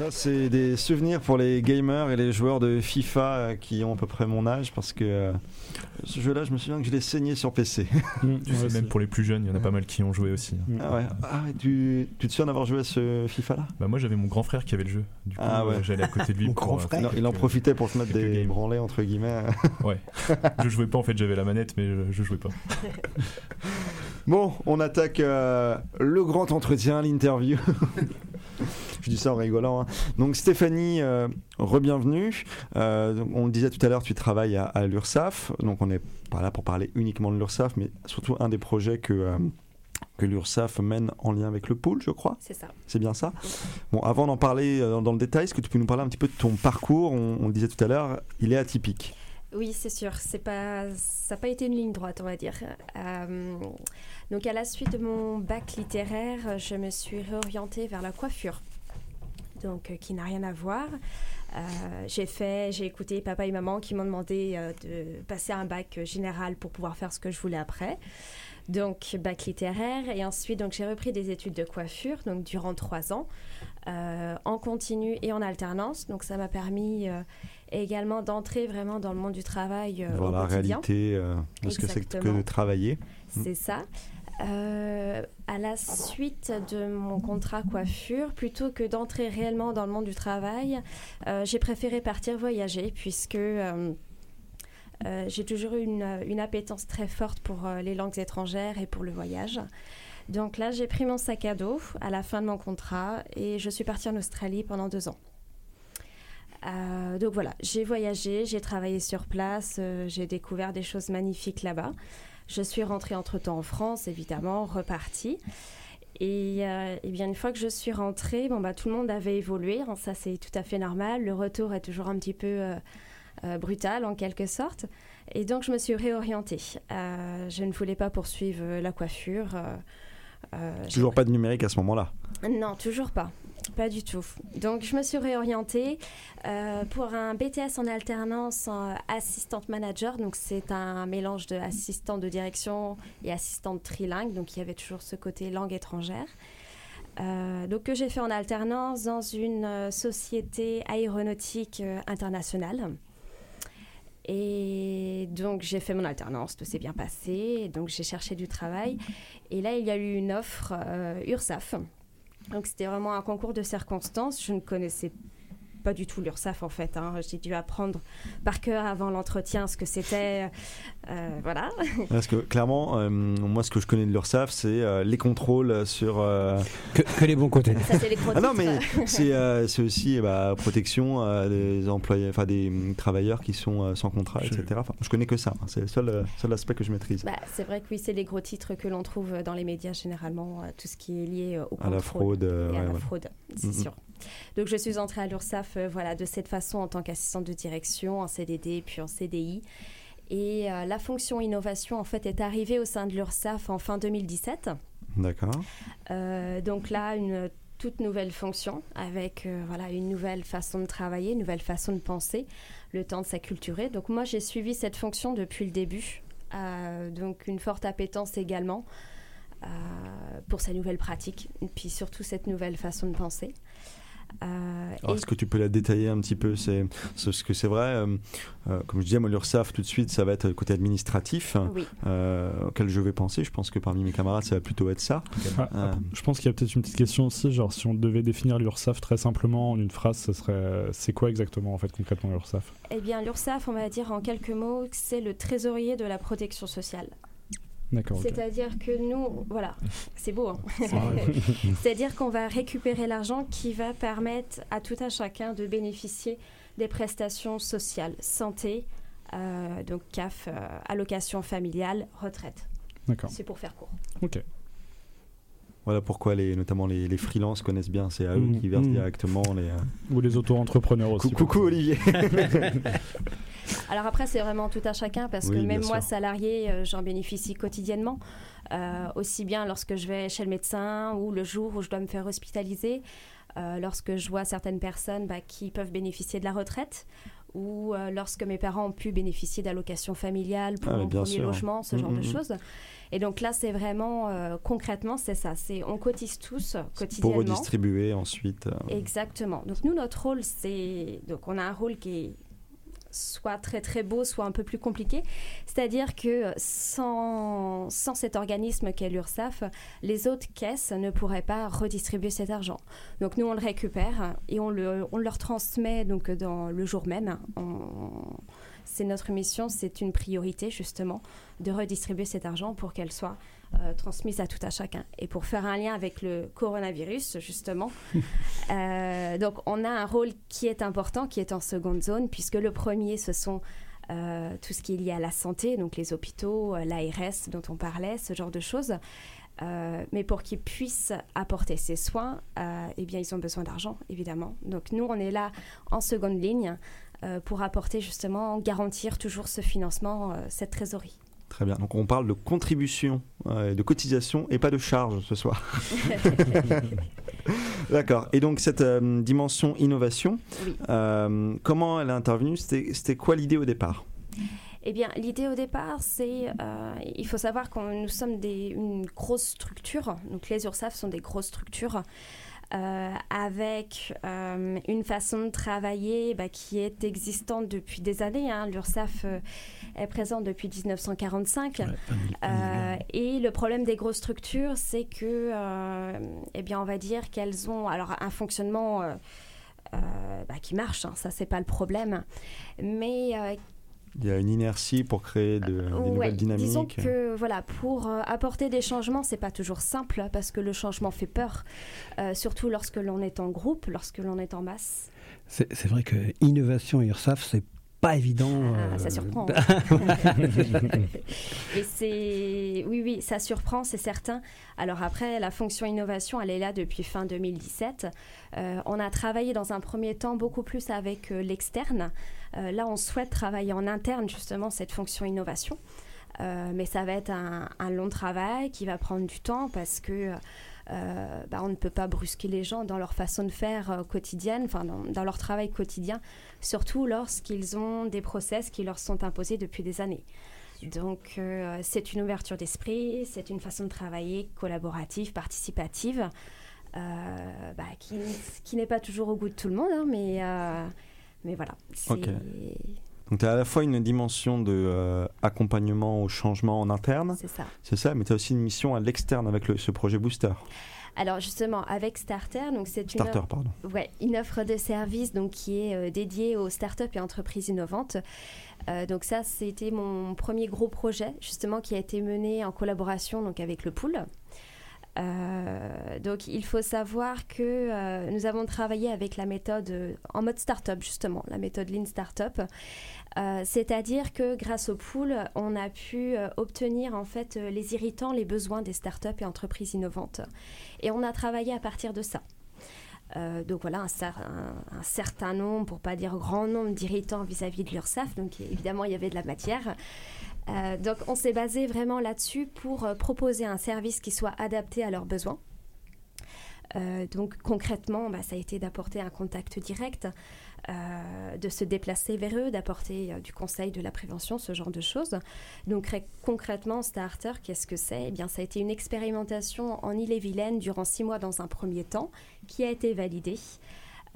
Ça, c'est des souvenirs pour les gamers et les joueurs de FIFA euh, qui ont à peu près mon âge parce que euh, ce jeu-là, je me souviens que je l'ai saigné sur PC. <laughs>
Tu sais, même pour les plus jeunes, il y en a pas mal qui ont joué aussi.
Mm.
Ah ouais. Ah, tu, tu te souviens d'avoir joué à ce FIFA-là?
Bah moi j'avais mon grand frère qui avait le jeu. Du coup
Ah ouais.
euh, j'allais à côté de lui <laughs>
Mon
pour.
grand frère.
il, en- il en
quelques-
profitait pour se mettre des branlés entre guillemets. <laughs>
Ouais. je jouais pas en fait, j'avais la manette mais je, je jouais pas.
Bon, on attaque euh, le grand entretien, l'interview. Je dis ça en rigolant. hein. Donc Stéphanie, euh, re-bienvenue. Euh, on le disait tout à l'heure, tu travailles à, à l'URSSAF. Donc on n'est pas là pour parler uniquement de l'URSSAF, mais surtout un des projets que, euh, que l'URSSAF mène en lien avec le pôle, je crois.
C'est ça.
C'est bien ça Bon, avant d'en parler euh, dans le détail, est-ce que tu peux nous parler un petit peu de ton parcours? On, on le disait tout à l'heure, il est atypique.
Oui, c'est sûr. C'est pas, ça n'a pas été une ligne droite, on va dire. Euh, donc, à la suite de mon bac littéraire, je me suis réorientée vers la coiffure. Donc, euh, qui n'a rien à voir. Euh, j'ai fait, j'ai écouté papa et maman qui m'ont demandé de passer un bac général pour pouvoir faire ce que je voulais après. Donc, bac littéraire. Et ensuite, donc, j'ai repris des études de coiffure, donc durant trois ans, euh, en continu et en alternance. Donc, ça m'a permis euh, également d'entrer vraiment dans le monde du travail euh,
Voir la réalité euh, de ce que c'est que de travailler.
C'est ça. À la suite de mon contrat coiffure, plutôt que d'entrer réellement dans le monde du travail, j'ai préféré partir voyager puisque euh, euh, j'ai toujours eu une, une appétence très forte pour euh, les langues étrangères et pour le voyage. Donc là, j'ai pris mon sac à dos à la fin de mon contrat et je suis partie en Australie pendant deux ans. Euh, donc voilà, j'ai voyagé, j'ai travaillé sur place, euh, j'ai découvert des choses magnifiques là-bas. Je suis rentrée entre-temps en France, évidemment, repartie. Et, euh, bien, une fois que je suis rentrée, bon, bah, tout le monde avait évolué. hein, ça, c'est tout à fait normal. Le retour est toujours un petit peu euh, euh, brutal, en quelque sorte. Et donc, je me suis réorientée. Euh, je ne voulais pas poursuivre euh, la coiffure.
Toujours pas de numérique à ce moment-là.
non, toujours pas. pas du tout. Donc je me suis réorientée pour un BTS en alternance en assistante manager. Donc c'est un mélange de assistant de direction et assistante trilingue. Donc il y avait toujours ce côté langue étrangère. Euh, donc que j'ai fait en alternance dans une euh, société aéronautique euh, internationale. Et donc j'ai fait mon alternance, tout s'est bien passé. Donc j'ai cherché du travail. Et là il y a eu une offre euh, URSAF. Donc c'était vraiment un concours de circonstances. Je ne connaissais pas du tout l'URSAF en fait. hein. J'ai dû apprendre par cœur avant l'entretien ce que c'était. Euh, voilà. <laughs>
Parce que clairement, euh, moi, ce que je connais de l'URSSAF, c'est euh, les contrôles sur. euh,
Que, que les bons côtés.
Ça c'est les
Ah non, mais <laughs> c'est euh, aussi eh bah, protection euh, des employés, enfin des travailleurs qui sont euh, sans contrat, etc. Enfin, je connais que ça. hein. C'est le seul, seul aspect que je maîtrise.
Bah, c'est vrai que oui, c'est les gros titres que l'on trouve dans les médias généralement, tout ce qui est lié au
à la
contrôle
fraude. euh, ouais,
à la fraude, c'est sûr. Donc je suis entrée à l'URSSAF euh, voilà, de cette façon en tant qu'assistante de direction, en CDD puis en CDI. Et euh, la fonction innovation en fait est arrivée au sein de l'URSSAF en fin 2017.
D'accord.
Euh, donc là, une toute nouvelle fonction avec euh, voilà, une nouvelle façon de travailler, une nouvelle façon de penser, le temps de s'acculturer. Donc moi, j'ai suivi cette fonction depuis le début. Donc une forte appétence également pour ces nouvelles pratiques, et puis surtout cette nouvelle façon de penser. Euh,
Alors,
et-
est-ce que tu peux la détailler un petit peu? C'est ce que c'est vrai. euh, euh, comme je disais, moi, l'URSSAF, tout de suite, ça va être le côté administratif
oui.
euh, auquel je vais penser. Je pense que parmi mes camarades, ça va plutôt être ça.
Ah,
Euh,
Je pense qu'il y a peut-être une petite question aussi, genre si on devait définir l'URSSAF très simplement en une phrase, ce serait c'est quoi exactement en fait concrètement l'URSSAF?
Eh bien, l'URSSAF, on va dire en quelques mots, c'est le trésorier de la protection sociale. C'est-à-dire que nous, voilà, c'est beau. hein. <laughs> C'est-à-dire qu'on va récupérer l'argent qui va permettre à tout un chacun de bénéficier des prestations sociales, santé, euh, donc CAF, euh, allocation familiale, retraite.
D'accord.
C'est pour faire court.
Ok.
Voilà pourquoi les, notamment les, les freelances connaissent bien. C'est à eux
Mhm.
qui versent
Mhm.
directement les. euh,
Ou les auto-entrepreneurs aussi.
Cou- Coucou Olivier. <laughs>
Alors après, c'est vraiment tout un chacun parce
Oui,
que même moi,
sûr.
salarié, euh, j'en bénéficie quotidiennement. Euh, aussi bien lorsque je vais chez le médecin ou le jour où je dois me faire hospitaliser, euh, lorsque je vois certaines personnes bah, qui peuvent bénéficier de la retraite ou euh, lorsque mes parents ont pu bénéficier d'allocations familiales pour
Ah,
mon
bien
premier
sûr.
logement, ce genre
Mm,
de
mm, mm.
choses. Et donc là, c'est vraiment euh, concrètement, c'est ça. C'est on cotise tous
pour
quotidiennement.
redistribuer ensuite. euh,
Exactement. Donc nous, notre rôle, c'est... Donc on a un rôle qui est soit très très beau, soit un peu plus compliqué. C'est-à-dire que sans, sans cet organisme qu'est l'URSSAF, les autres caisses ne pourraient pas redistribuer cet argent. Donc nous, on le récupère et on, le, on leur transmet donc dans le jour même. C'est notre mission, c'est une priorité justement de redistribuer cet argent pour qu'elle soit euh, transmise à tout à chacun. Et pour faire un lien avec le coronavirus, justement, <laughs> euh, donc on a un rôle qui est important, qui est en seconde zone, puisque le premier, ce sont euh, tout ce qui est lié à la santé, donc les hôpitaux, euh, l'ARS dont on parlait, ce genre de choses. Euh, mais pour qu'ils puissent apporter ces soins, euh, eh bien, ils ont besoin d'argent, évidemment. Donc nous, on est là en seconde ligne euh, pour apporter justement, garantir toujours ce financement, cette trésorerie.
Très bien. Donc on parle de contribution, euh, de cotisation et pas de charge ce soir. <laughs> D'accord. Et donc cette euh, dimension innovation,
Oui.
euh, comment elle est intervenue? C'était quoi l'idée au départ?
Eh bien, l'idée au départ, c'est, euh, il faut savoir que nous sommes des, une grosse structure, donc les URSAF sont des grosses structures, euh, avec euh, une façon de travailler bah, qui est existante depuis des années. hein. L'URSAF est présente depuis 1945. Euh, et le problème des grosses structures, c'est que, euh, eh bien, on va dire qu'elles ont alors un fonctionnement euh, euh, bah, qui marche. hein, ça, c'est pas le problème, mais euh,
Il y a une inertie pour créer de, des
Ouais,
nouvelles dynamiques.
Disons que voilà, pour euh, apporter des changements, c'est pas toujours simple parce que le changement fait peur, euh, surtout lorsque l'on est en groupe, lorsque l'on est en masse.
C'est c'est vrai que innovation et URSAF, c'est pas évident.
Ah,
euh,
ça surprend. <laughs> Et c'est oui, oui, ça surprend, c'est certain. Alors après, la fonction innovation, elle est là depuis fin 2017. Euh, on a travaillé dans un premier temps beaucoup plus avec euh, l'externe. Euh, là, on souhaite travailler en interne justement cette fonction innovation. Mais ça va être un, un long travail qui va prendre du temps parce que euh, bah, on ne peut pas brusquer les gens dans leur façon de faire euh, quotidienne, enfin dans, leur travail quotidien, surtout lorsqu'ils ont des process qui leur sont imposés depuis des années. Donc euh, c'est une ouverture d'esprit, c'est une façon de travailler collaborative, participative, bah, qui, n'est pas toujours au goût de tout le monde, hein, mais, mais voilà. c'est-
Ok. Donc tu as à la fois une dimension de euh, accompagnement au changement en interne,
C'est ça.
c'est ça, mais tu as aussi une mission à l'externe avec le- ce projet Booster.
Alors justement, avec Starter, donc c'est une,
Starter, pardon.
ouais, une offre de service donc, qui est euh, dédiée aux startups et entreprises innovantes. Euh, donc ça, c'était mon premier gros projet, justement, qui a été mené en collaboration donc, avec le pool. Euh, donc il faut savoir que euh, nous avons travaillé avec la méthode euh, en mode startup justement, la méthode Lean Startup. C'est-à-dire que grâce au pool, on a pu obtenir en fait les irritants, les besoins des startups et entreprises innovantes. Et on a travaillé à partir de ça. Donc voilà, un, cer- un- un certain nombre, pour pas dire grand nombre d'irritants vis-à-vis de l'URSSAF. Donc évidemment, il y avait de la matière. Euh, donc on s'est basé vraiment là-dessus pour euh, proposer un service qui soit adapté à leurs besoins. Euh, donc concrètement, bah, ça a été d'apporter un contact direct, de se déplacer vers eux, d'apporter du conseil, de la prévention, ce genre de choses. Donc concrètement, Starter, qu'est-ce que c'est? Eh bien, ça a été une expérimentation en Ille-et-Vilaine durant six mois dans un premier temps, qui a été validée.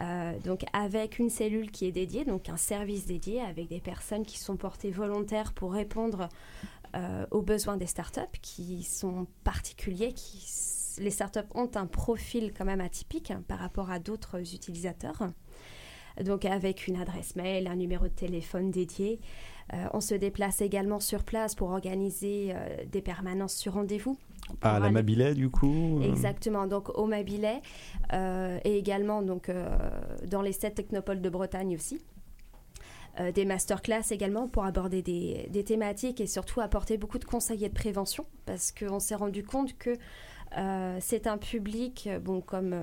Euh, donc avec une cellule qui est dédiée, donc un service dédié avec des personnes qui sont portées volontaires pour répondre euh, aux besoins des startups qui sont particuliers, qui les startups ont un profil quand même atypique hein, par rapport à d'autres utilisateurs. Donc avec une adresse mail, un numéro de téléphone dédié. Euh, on se déplace également sur place pour organiser des permanences sur rendez-vous.
À
Pour
la Mabilet, du coup euh,
Exactement, donc au Mabilet euh, et également donc, euh, dans les sept technopoles de Bretagne aussi. Euh, des masterclass également pour aborder des, des thématiques et surtout apporter beaucoup de conseils et de prévention parce qu'on s'est rendu compte que c'est un public, bon, comme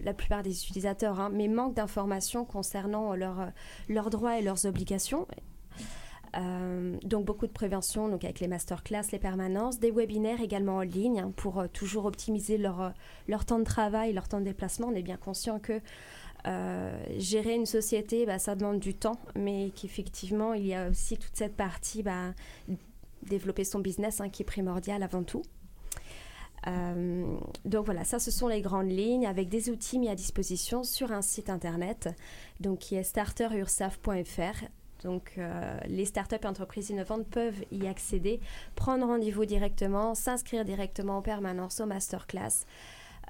la plupart des utilisateurs, hein, mais manque d'informations concernant leurs leurs droits et leurs obligations. Euh, donc beaucoup de prévention donc avec les masterclass, les permanences, des webinaires également en ligne pour euh, toujours optimiser leur, euh, leur temps de travail, leur temps de déplacement. On est bien conscient que gérer une société, bah, ça demande du temps, mais qu'effectivement, il y a aussi toute cette partie, bah, développer son business hein, qui est primordial avant tout. Donc voilà, ça ce sont les grandes lignes avec des outils mis à disposition sur un site internet donc qui est starterursaf.fr. Donc euh, les startups et entreprises innovantes peuvent y accéder, prendre rendez-vous directement, s'inscrire directement en permanence aux masterclass,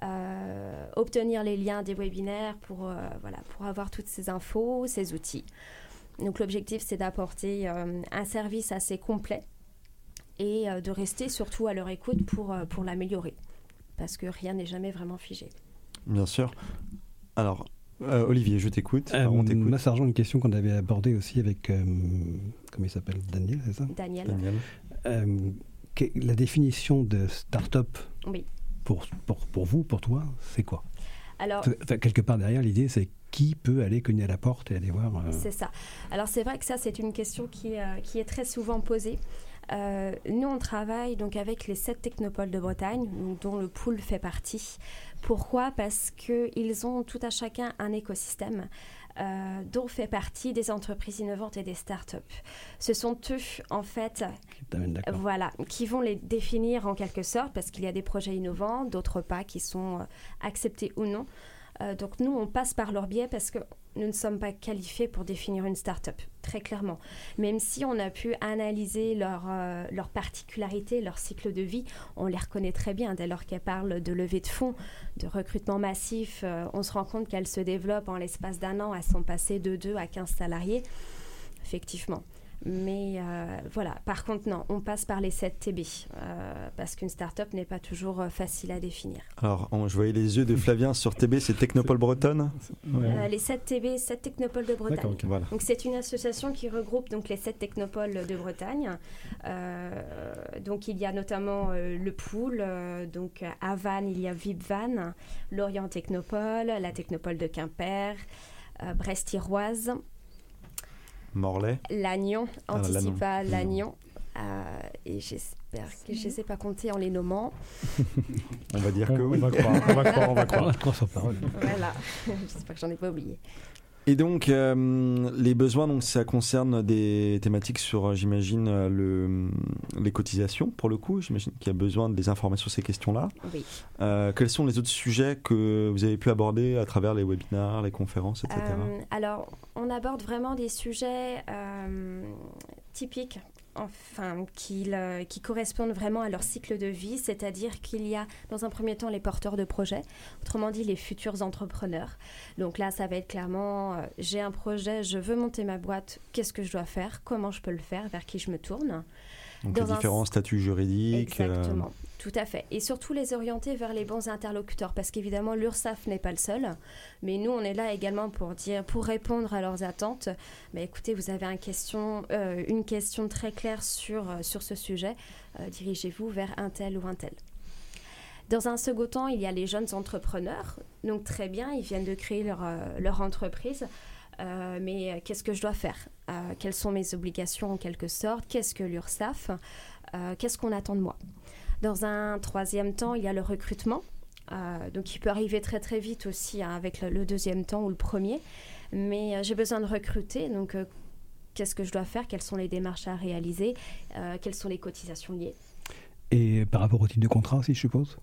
euh, obtenir les liens des webinaires pour, euh, voilà, pour avoir toutes ces infos, ces outils. Donc l'objectif c'est d'apporter un service assez complet et de rester surtout à leur écoute pour, pour l'améliorer. Parce que rien n'est jamais vraiment figé.
Bien sûr. Alors, euh, Olivier, je t'écoute.
Euh,
on t'écoute.
moi, ça rejoint une question qu'on avait abordée aussi avec. euh, comment il s'appelle Daniel, c'est ça
Daniel.
Euh, La définition de start-up
Oui.
pour, pour, pour vous, pour toi, c'est quoi
Alors,
Enfin, Quelque part derrière, l'idée, c'est qui peut aller cogner à la porte et aller voir. euh,
C'est ça. Alors c'est vrai que ça c'est une question qui, euh, qui est très souvent posée. Euh, nous on travaille donc avec les sept technopoles de Bretagne, dont le pool fait partie. Pourquoi? Parce qu'ils ont tout à chacun un écosystème. euh, dont fait partie des entreprises innovantes et des startups. Ce sont eux, en fait,
qui
voilà, qui vont les définir en quelque sorte, parce qu'il y a des projets innovants, d'autres pas qui sont euh, acceptés ou non. Euh, donc nous, on passe par leur biais parce que nous ne sommes pas qualifiés pour définir une start-up, très clairement. Même si on a pu analyser leurs euh, particularités, leur cycle de vie, on les reconnaît très bien. Dès lors qu'elles parlent de levée de fonds, de recrutement massif, euh, on se rend compte qu'elles se développent en l'espace d'un an. Elles sont passées de 2 à 15 salariés, effectivement. Mais euh, voilà, par contre, non, on passe par les 7 TB, euh, parce qu'une start-up n'est pas toujours euh, facile à définir.
Alors, on- je voyais les yeux de Flavien sur TB, c'est Technopole Bretonne.
Euh, les 7 TB, 7 technopoles de Bretagne.
D'accord, ok.
Voilà.
Donc c'est une association qui regroupe donc les sept technopoles de Bretagne. Euh, donc il y a notamment euh, le Pool, euh, donc à Vannes il y a Vipvan, l'Orient Technopole, la Technopole de Quimper, euh, Brest-Iroise,
Morlaix.
Lannion,
Ah, Lannion.
Anticipa Lannion. Euh, et j'espère que je ne sais pas compter en les nommant. <laughs>
On va dire
On,
que
on
oui.
va croire, on va croire, on va
On
croire.
va croire sur parole.
voilà, <laughs> j'espère que j'en ai pas oublié.
Et donc, euh, les besoins, donc, ça concerne des thématiques sur, euh, j'imagine, euh, le, les cotisations, pour le coup. J'imagine qu'il y a besoin des informations sur ces questions-là.
Oui.
Euh, quels sont les autres sujets que vous avez pu aborder à travers les webinars, les conférences, etc.
Euh, alors, on aborde vraiment des sujets typiques, enfin, qui, correspondent vraiment à leur cycle de vie, c'est-à-dire qu'il y a, dans un premier temps, les porteurs de projets, autrement dit, les futurs entrepreneurs. Donc là, ça va être clairement, euh, j'ai un projet, je veux monter ma boîte, qu'est-ce que je dois faire, comment je peux le faire, vers qui je me tourne.
donc,
dans
les
un-
différents statuts juridiques. euh,
Exactement, tout à fait. Et surtout les orienter vers les bons interlocuteurs, parce qu'évidemment l'URSSAF n'est pas le seul, mais nous on est là également pour dire, pour répondre à leurs attentes. Mais écoutez, vous avez euh, une question très claire sur euh, ce sujet, euh, dirigez-vous vers un tel ou un tel. Dans un second temps, il y a les jeunes entrepreneurs. Donc très bien, ils viennent de créer leur, entreprise. Mais qu'est-ce que je dois faire? Quelles sont mes obligations en quelque sorte? Qu'est-ce que l'URSSAF? Euh, Qu'est-ce qu'on attend de moi? Dans un troisième temps, il y a le recrutement. Euh, donc il peut arriver très très vite aussi hein, avec le, le deuxième temps ou le premier. Mais euh, j'ai besoin de recruter. Donc euh, qu'est-ce que je dois faire? Quelles sont les démarches à réaliser? Euh, Quelles sont les cotisations liées?
Et par rapport au type de contrat aussi, je suppose?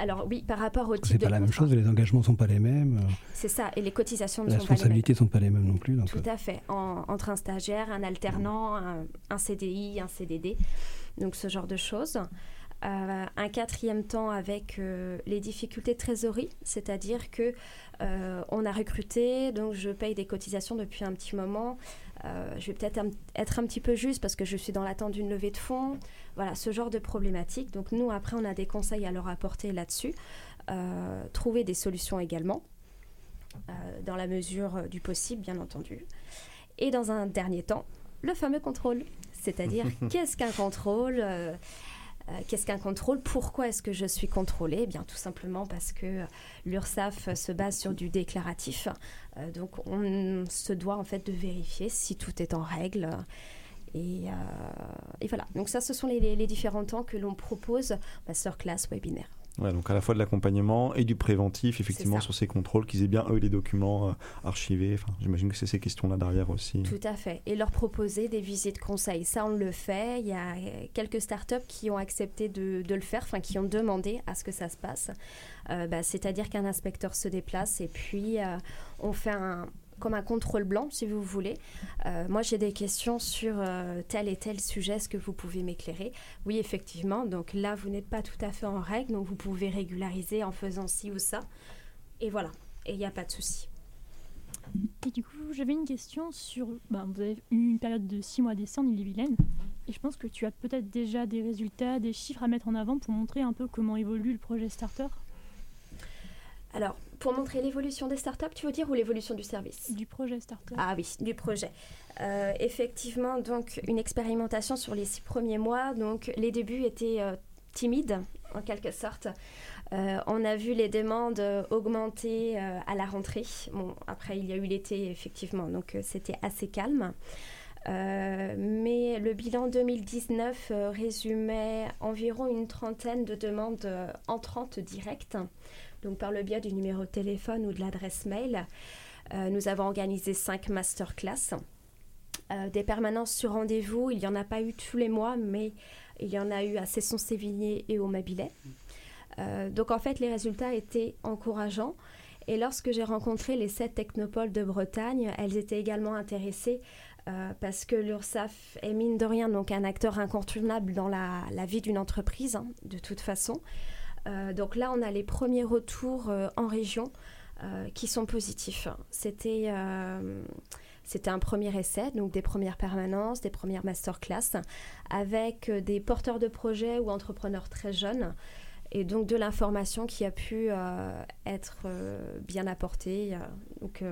Alors oui, par rapport au type
C'est
de
pas la même
contrat.
chose, les engagements sont pas les mêmes,
C'est ça, et les cotisations ne
les
sont pas les mêmes.
responsabilités sont pas les mêmes non plus. Donc,
Tout à fait. En- entre un stagiaire, un alternant, un, un CDI, un CDD. Donc ce genre de choses. Euh, un quatrième temps avec euh, les difficultés de trésorerie, c'est-à-dire que euh, on a recruté, donc je paye des cotisations depuis un petit moment. Je vais peut-être être un petit peu juste parce que je suis dans l'attente d'une levée de fonds. Voilà, ce genre de problématique. Donc nous, après, on a des conseils à leur apporter là-dessus. Trouver des solutions également, dans la mesure du possible, bien entendu. Et dans un dernier temps, le fameux contrôle. C'est-à-dire, <laughs> qu'est-ce qu'un contrôle Qu'est-ce qu'un contrôle? Pourquoi est-ce que je suis contrôlée? Eh bien, tout simplement parce que euh, l'URSSAF se base sur du déclaratif. Euh, donc, on se doit en fait de vérifier si tout est en règle. Et, euh, voilà. Donc, ça, ce sont les différents temps que l'on propose, masterclass, webinaire.
Ouais, donc à la fois de l'accompagnement et du préventif, effectivement, sur ces contrôles, qu'ils aient bien, eux, les documents euh, archivés. Enfin, j'imagine que c'est ces questions-là derrière aussi.
Tout à fait. Et leur proposer des visites conseils. Ça, on le fait. Il y a euh, quelques startups qui ont accepté de, de le faire, enfin, qui ont demandé à ce que ça se passe. Euh, bah, C'est-à-dire qu'un inspecteur se déplace et puis euh, on fait un comme un contrôle blanc, si vous voulez. Euh, moi, j'ai des questions sur euh, tel et tel sujet. Est-ce que vous pouvez m'éclairer? Oui, effectivement. Donc là, vous n'êtes pas tout à fait en règle. Donc vous pouvez régulariser en faisant ci ou ça. Et voilà. Et il n'y a pas de souci.
Et du coup, j'avais une question sur. ben, vous avez eu une période de 6 mois d'essai en Ille-et-Vilaine. Et je pense que tu as peut-être déjà des résultats, des chiffres à mettre en avant pour montrer un peu comment évolue le projet Starter
Alors, pour montrer l'évolution des startups, tu veux dire, ou l'évolution du service?
Du projet Starter.
Ah oui, du projet. Euh, effectivement, donc une expérimentation sur les six premiers mois. Donc les débuts étaient euh, timides, en quelque sorte. Euh, on a vu les demandes augmenter à la rentrée. Bon, après, il y a eu l'été, effectivement, donc c'était assez calme. Euh, mais le bilan 2019 euh, résumait environ une trentaine de demandes euh, entrantes directes, donc par le biais du numéro de téléphone ou de l'adresse mail. Euh, nous avons organisé cinq masterclass. Euh, des permanences sur rendez-vous, il n'y en a pas eu tous les mois, mais il y en a eu à Cesson-Sévigné et au Mabilet. Euh, donc en fait, les résultats étaient encourageants. Et lorsque j'ai rencontré les sept technopoles de Bretagne, elles étaient également intéressées euh, parce que l'URSSAF est mine de rien donc un acteur incontournable dans la, la vie d'une entreprise, hein, de toute façon. Euh, donc là, on a les premiers retours euh, en région euh, qui sont positifs. C'était un premier essai, donc des premières permanences, des premières masterclass, avec des porteurs de projets ou entrepreneurs très jeunes, et donc de l'information qui a pu être bien apportée. donc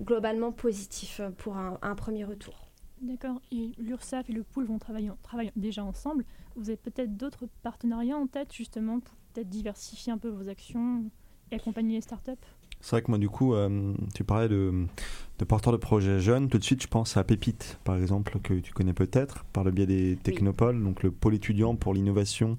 globalement positif pour un, premier retour.
D'accord. Et l'URSSAF et le pool vont travailler, déjà ensemble. Vous avez peut-être d'autres partenariats en tête justement pour peut-être diversifier un peu vos actions et accompagner les startups?
C'est vrai que moi, du coup, euh, tu parlais de, de porteurs de projets jeunes, tout de suite, je pense à Pépite, par exemple, que tu connais peut-être, par le biais des technopoles, donc le pôle étudiant pour l'innovation,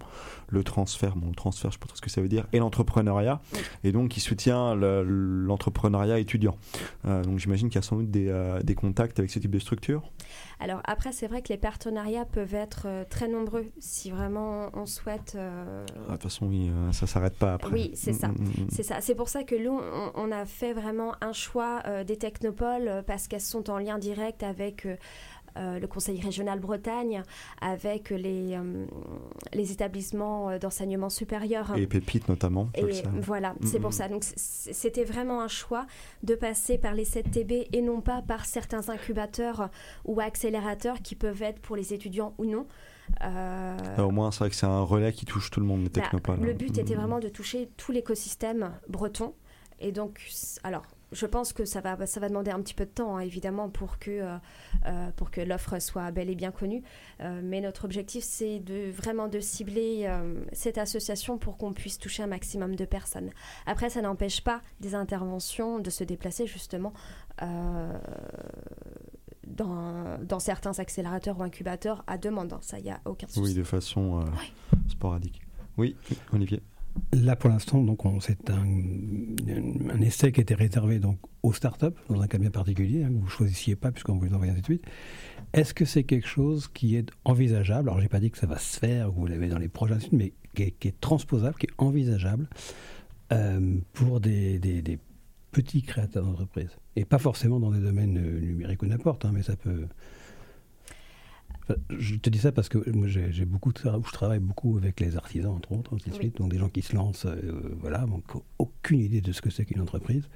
le transfert, bon, le transfert, je ne sais pas ce que ça veut dire, et l'entrepreneuriat, et donc qui soutient le- l'entrepreneuriat étudiant. Euh, donc j'imagine qu'il y a sans doute des, euh, des contacts avec ce type de structure.
Alors après, c'est vrai que les partenariats peuvent être euh, très nombreux si vraiment on souhaite.
Ah, De toute façon, oui, ça s'arrête pas après.
Oui, c'est ça.
Mm, mm, mm.
C'est ça. C'est pour ça que nous, on, on a fait vraiment un choix des technopoles euh, parce qu'elles sont en lien direct avec euh, euh, le Conseil régional Bretagne, avec les, euh, les établissements d'enseignement supérieur.
Et Pépite notamment. je le
Et voilà,
Mm,
c'est
mm.
pour ça. Donc c'était vraiment un choix de passer par les 7 TB et non pas par certains incubateurs ou accélérateurs qui peuvent être pour les étudiants ou non. Euh,
au moins, c'est vrai que c'est un relais qui touche tout le monde, les
bah,
technopoles.
le
hein.
but
Mm,
était
mm.
vraiment de toucher tout l'écosystème breton. Et donc, alors, je pense que ça va, ça va demander un petit peu de temps, hein, évidemment, pour que, euh, euh, pour que l'offre soit bel et bien connue. Euh, mais notre objectif, c'est de vraiment de cibler euh, cette association pour qu'on puisse toucher un maximum de personnes. Après, ça n'empêche pas des interventions de se déplacer, justement. dans, dans certains accélérateurs ou incubateurs à demande, hein. ça, il n'y a aucun souci.
Oui, de façon euh, sporadique. Oui, Olivier.
Là, pour l'instant, donc, on- c'est un, un essai qui était réservé donc aux startups, dans un cas bien particulier, hein, que vous choisissiez pas, puisqu'on vous l'envoie ainsi de suite. Est-ce que c'est quelque chose qui est envisageable? Alors, j'ai pas dit que ça va se faire, vous l'avez dans les projets, mais qui est, transposable, qui est envisageable euh, pour des petits créateurs d'entreprise Et pas forcément dans des domaines euh, numériques ou n'importe, hein, mais ça peut. Je te dis ça parce que moi j'ai beaucoup de tra- je travaille beaucoup avec les artisans entre autres ainsi de
Oui.
suite. Donc des gens qui se lancent euh, voilà. Donc aucune idée de ce que c'est qu'une entreprise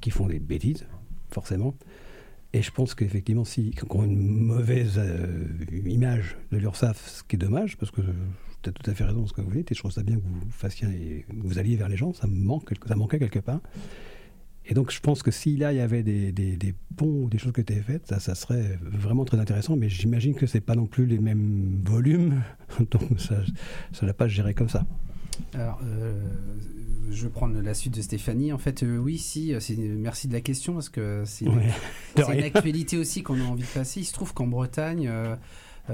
qui font des bêtises forcément. Et je pense qu'effectivement si qui ont une mauvaise euh, image de l'URSSAF ce qui est dommage parce que tu as tout à fait raison dans ce que vous dites et je trouve ça bien que vous fassiez vous alliez vers les gens ça me manque ça manquait quelque part et donc, je pense que si là, il y avait des, des, des ponts ou des choses qui étaient faites, ça, ça serait vraiment très intéressant. Mais j'imagine que c'est pas non plus les mêmes volumes. <laughs> Donc, ça ne va pas gérer comme ça.
Alors, euh, je vais prendre la suite de Stéphanie. En fait, euh, oui, si, euh, merci de la question parce que c'est
Ouais. <laughs>
Une actualité aussi qu'on a envie de passer. Il se trouve qu'en Bretagne, euh,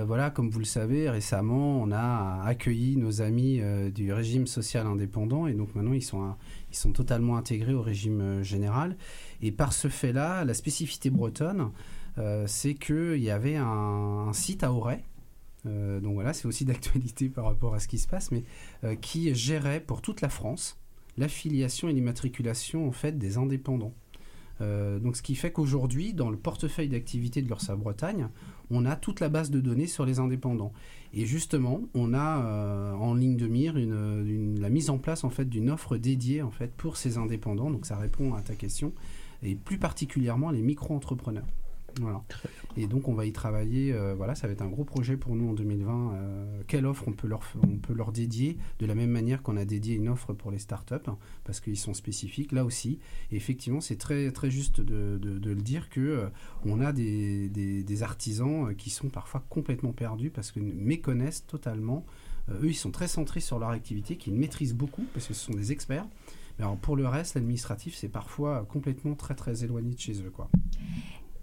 voilà, comme vous le savez, récemment, on a accueilli nos amis du régime social indépendant et donc maintenant ils sont, un- sont totalement intégrés au régime euh, général. Et par ce fait-là, la spécificité bretonne, euh, c'est qu'il y avait un, site à Auray. euh, donc voilà, c'est aussi <laughs> d'actualité par rapport à ce qui se passe, mais qui gérait pour toute la France l'affiliation et l'immatriculation en fait des indépendants. Euh, donc ce qui fait qu'aujourd'hui, dans le portefeuille d'activité de l'URSA Bretagne, on a toute la base de données sur les indépendants. Et justement, on a euh, en ligne de mire la mise en place en fait d'une offre dédiée en fait pour ces indépendants. Donc ça répond à ta question et plus particulièrement les micro-entrepreneurs. Voilà. Et donc on va y travailler. euh, voilà, ça va être un gros projet pour nous en 2020. euh, quelle offre on peut leur f- on peut leur dédier de la même manière qu'on a dédié une offre pour les startups parce qu'ils sont spécifiques là aussi. Et effectivement, c'est très très juste de, de- de le dire que euh, on a des, des- des artisans qui sont parfois complètement perdus parce qu'ils méconnaissent totalement. Eux, ils sont très centrés sur leur activité, qu'ils maîtrisent beaucoup parce que ce sont des experts. Mais alors pour le reste, l'administratif, c'est parfois complètement très très éloigné de chez eux, quoi.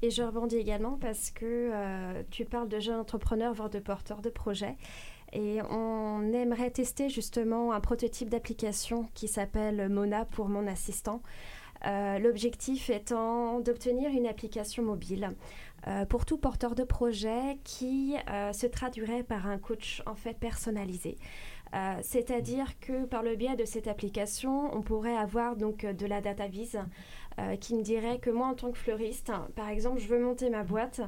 Et je rebondis également parce que euh, tu parles de jeunes entrepreneurs, voire de porteurs de projets. Et on aimerait tester justement un prototype d'application qui s'appelle Mona pour mon assistant. Euh, L'objectif étant d'obtenir une application mobile euh, pour tout porteur de projet qui se traduirait par un coach en fait personnalisé. C'est-à-dire que par le biais de cette application, on pourrait avoir donc de la data vise euh, qui me dirait que moi en tant que fleuriste, par exemple, je veux monter ma boîte,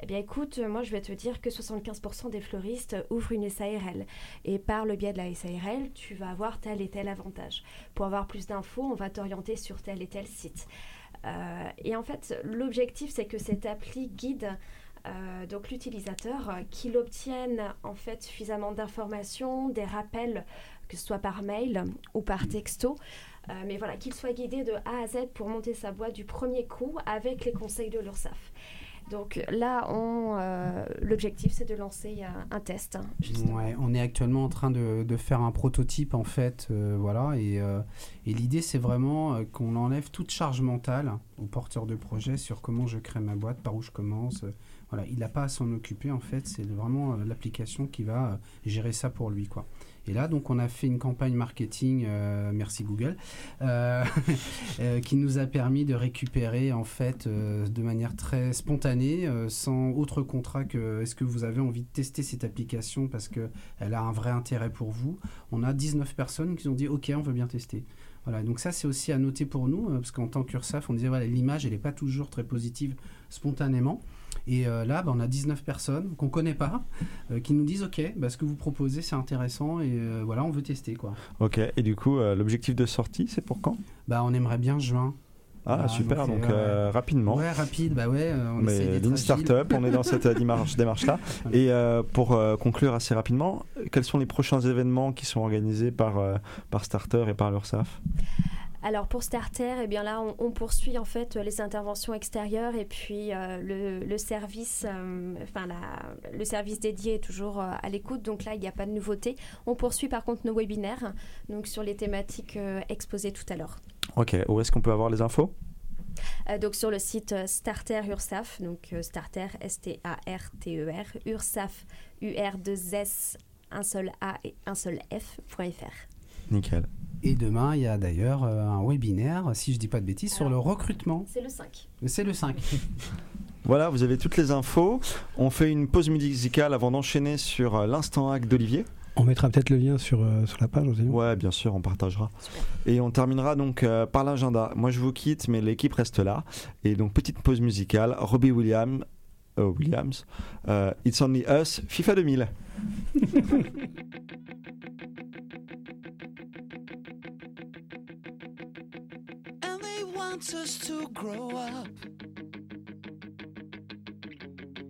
eh bien écoute, euh, moi je vais te dire que 75% des fleuristes ouvrent une SARL. Et par le biais de la SARL, tu vas avoir tel et tel avantage. Pour avoir plus d'infos, on va t'orienter sur tel et tel site. Euh, et en fait, l'objectif, c'est que cette appli guide donc l'utilisateur, qu'il obtienne en fait suffisamment d'informations, des rappels, que ce soit par mail ou par texto, euh, mais voilà, qu'il soit guidé de A à Z pour monter sa boîte du premier coup avec les conseils de l'URSSAF. Donc là, euh, l'objectif, c'est de lancer euh, un test. hein.
Ouais, on est actuellement en train de, de faire un prototype en fait, euh, voilà, et, euh, et l'idée c'est vraiment qu'on enlève toute charge mentale au porteur de projet sur comment je crée ma boîte, par où je commence. voilà, il n'a pas à s'en occuper en fait, c'est vraiment l'application qui va gérer ça pour lui quoi. Et là donc on a fait une campagne marketing, euh, merci Google, euh, <laughs> euh, qui nous a permis de récupérer en fait de manière très spontanée, sans autre contrat que est-ce que vous avez envie de tester cette application parce que elle a un vrai intérêt pour vous? On a 19 personnes qui ont dit ok on veut bien tester. Voilà, donc ça c'est aussi à noter pour nous, euh, parce qu'en tant qu'URSAF, on disait voilà, l'image elle n'est pas toujours très positive spontanément. Et euh, là, bah, on a 19 personnes qu'on connaît pas, euh, qui nous disent ok, bah, ce que vous proposez c'est intéressant et euh, voilà, on veut tester quoi.
Ok, et du coup, l'objectif de sortie, c'est pour quand?
Bah, on aimerait bien juin.
Ah,
Ah,
super,
donc, euh,
rapidement.
Ouais, rapide, bah ouais, on
Mais
d'être
Lean
agile.
Startup, on est dans cette démarche, démarche-là. <laughs> Et euh, pour euh, conclure assez rapidement, quels sont les prochains événements qui sont organisés par, par Starter et par l'URSAF
Alors pour Starter, eh bien là, on, on poursuit en fait les interventions extérieures et puis euh, le, le service, euh, enfin la- le service dédié est toujours euh, à l'écoute. Donc là, il n'y a pas de nouveauté. On poursuit par contre nos webinaires, donc sur les thématiques euh, exposées tout à l'heure.
Ok, où est-ce qu'on peut avoir les infos?
Donc sur le site Starter Ursaf, donc Starter S-T-A-R-T-E-R, Ursaf U-R-2-S, un seul A et un seul F.fr.
Nickel.
Et demain, il y a d'ailleurs euh, un webinaire, si je dis pas de bêtises, sur le recrutement.
C'est le 5.
C'est le 5. <laughs>
Voilà, vous avez toutes les infos. On fait une pause musicale avant d'enchaîner sur euh, l'instant hack d'Olivier.
On mettra peut-être le lien sur, euh, sur la page aussi.
Ouais, bien sûr, on partagera. Et on terminera donc euh, par l'agenda. Moi, je vous quitte, mais l'équipe reste là. Et donc, petite pause musicale. Robbie Williams, euh, Williams euh, It's Only Us, FIFA 2000. <laughs>
they want us to grow up.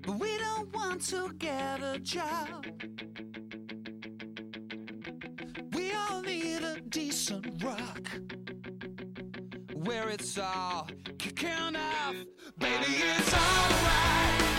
But we don't want to get a job. We all need a decent rock where it's all kicking off. Baby, it's alright.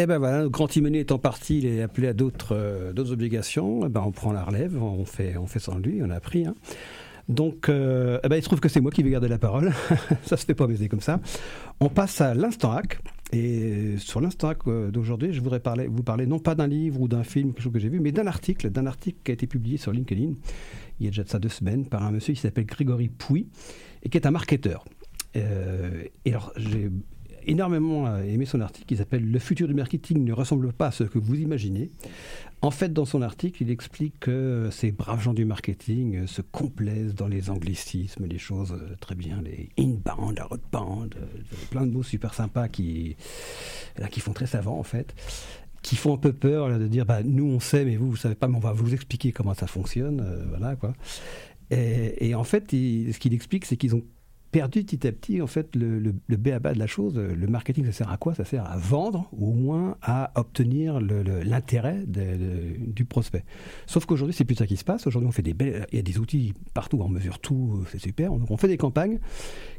Et ben voilà, le grand timonier étant parti, il est appelé à d'autres euh, obligations. Eh ben on prend la relève, on fait, on fait sans lui, on a appris. hein. Donc, euh, eh ben, il se trouve que c'est moi qui vais garder la parole. <laughs> ça se fait pas baiser comme ça. On passe à l'instant hack. Et sur l'instant hack euh, d'aujourd'hui, je voudrais vous parler non pas d'un livre ou d'un film, quelque chose que j'ai vu, mais d'un article, d'un article qui a été publié sur LinkedIn il y a déjà de ça deux semaines par un monsieur qui s'appelle Grégory Pouy et qui est un marketeur. Et alors, j'ai énormément euh, aimé son article qui s'appelle Le futur du marketing ne ressemble pas à ce que vous imaginez. En fait, dans son article, il explique que ces braves gens du marketing euh, se complaisent dans les anglicismes, les choses euh, très bien, les inbound, outbound, plein de mots super sympas qui, qui font très savant en fait qui font un peu peur de dire bah, nous on sait mais vous vous savez pas mais on va vous expliquer comment ça fonctionne voilà quoi et, en fait ce qu'il explique c'est qu'ils ont perdu petit à petit en fait le, le, le b.a.-ba de la chose le marketing ça sert à quoi? Ça sert à vendre ou au moins à obtenir l'intérêt du prospect sauf qu'aujourd'hui c'est plus ça qui se passe aujourd'hui on fait des il y a des outils partout on mesure tout euh, c'est super donc on fait des campagnes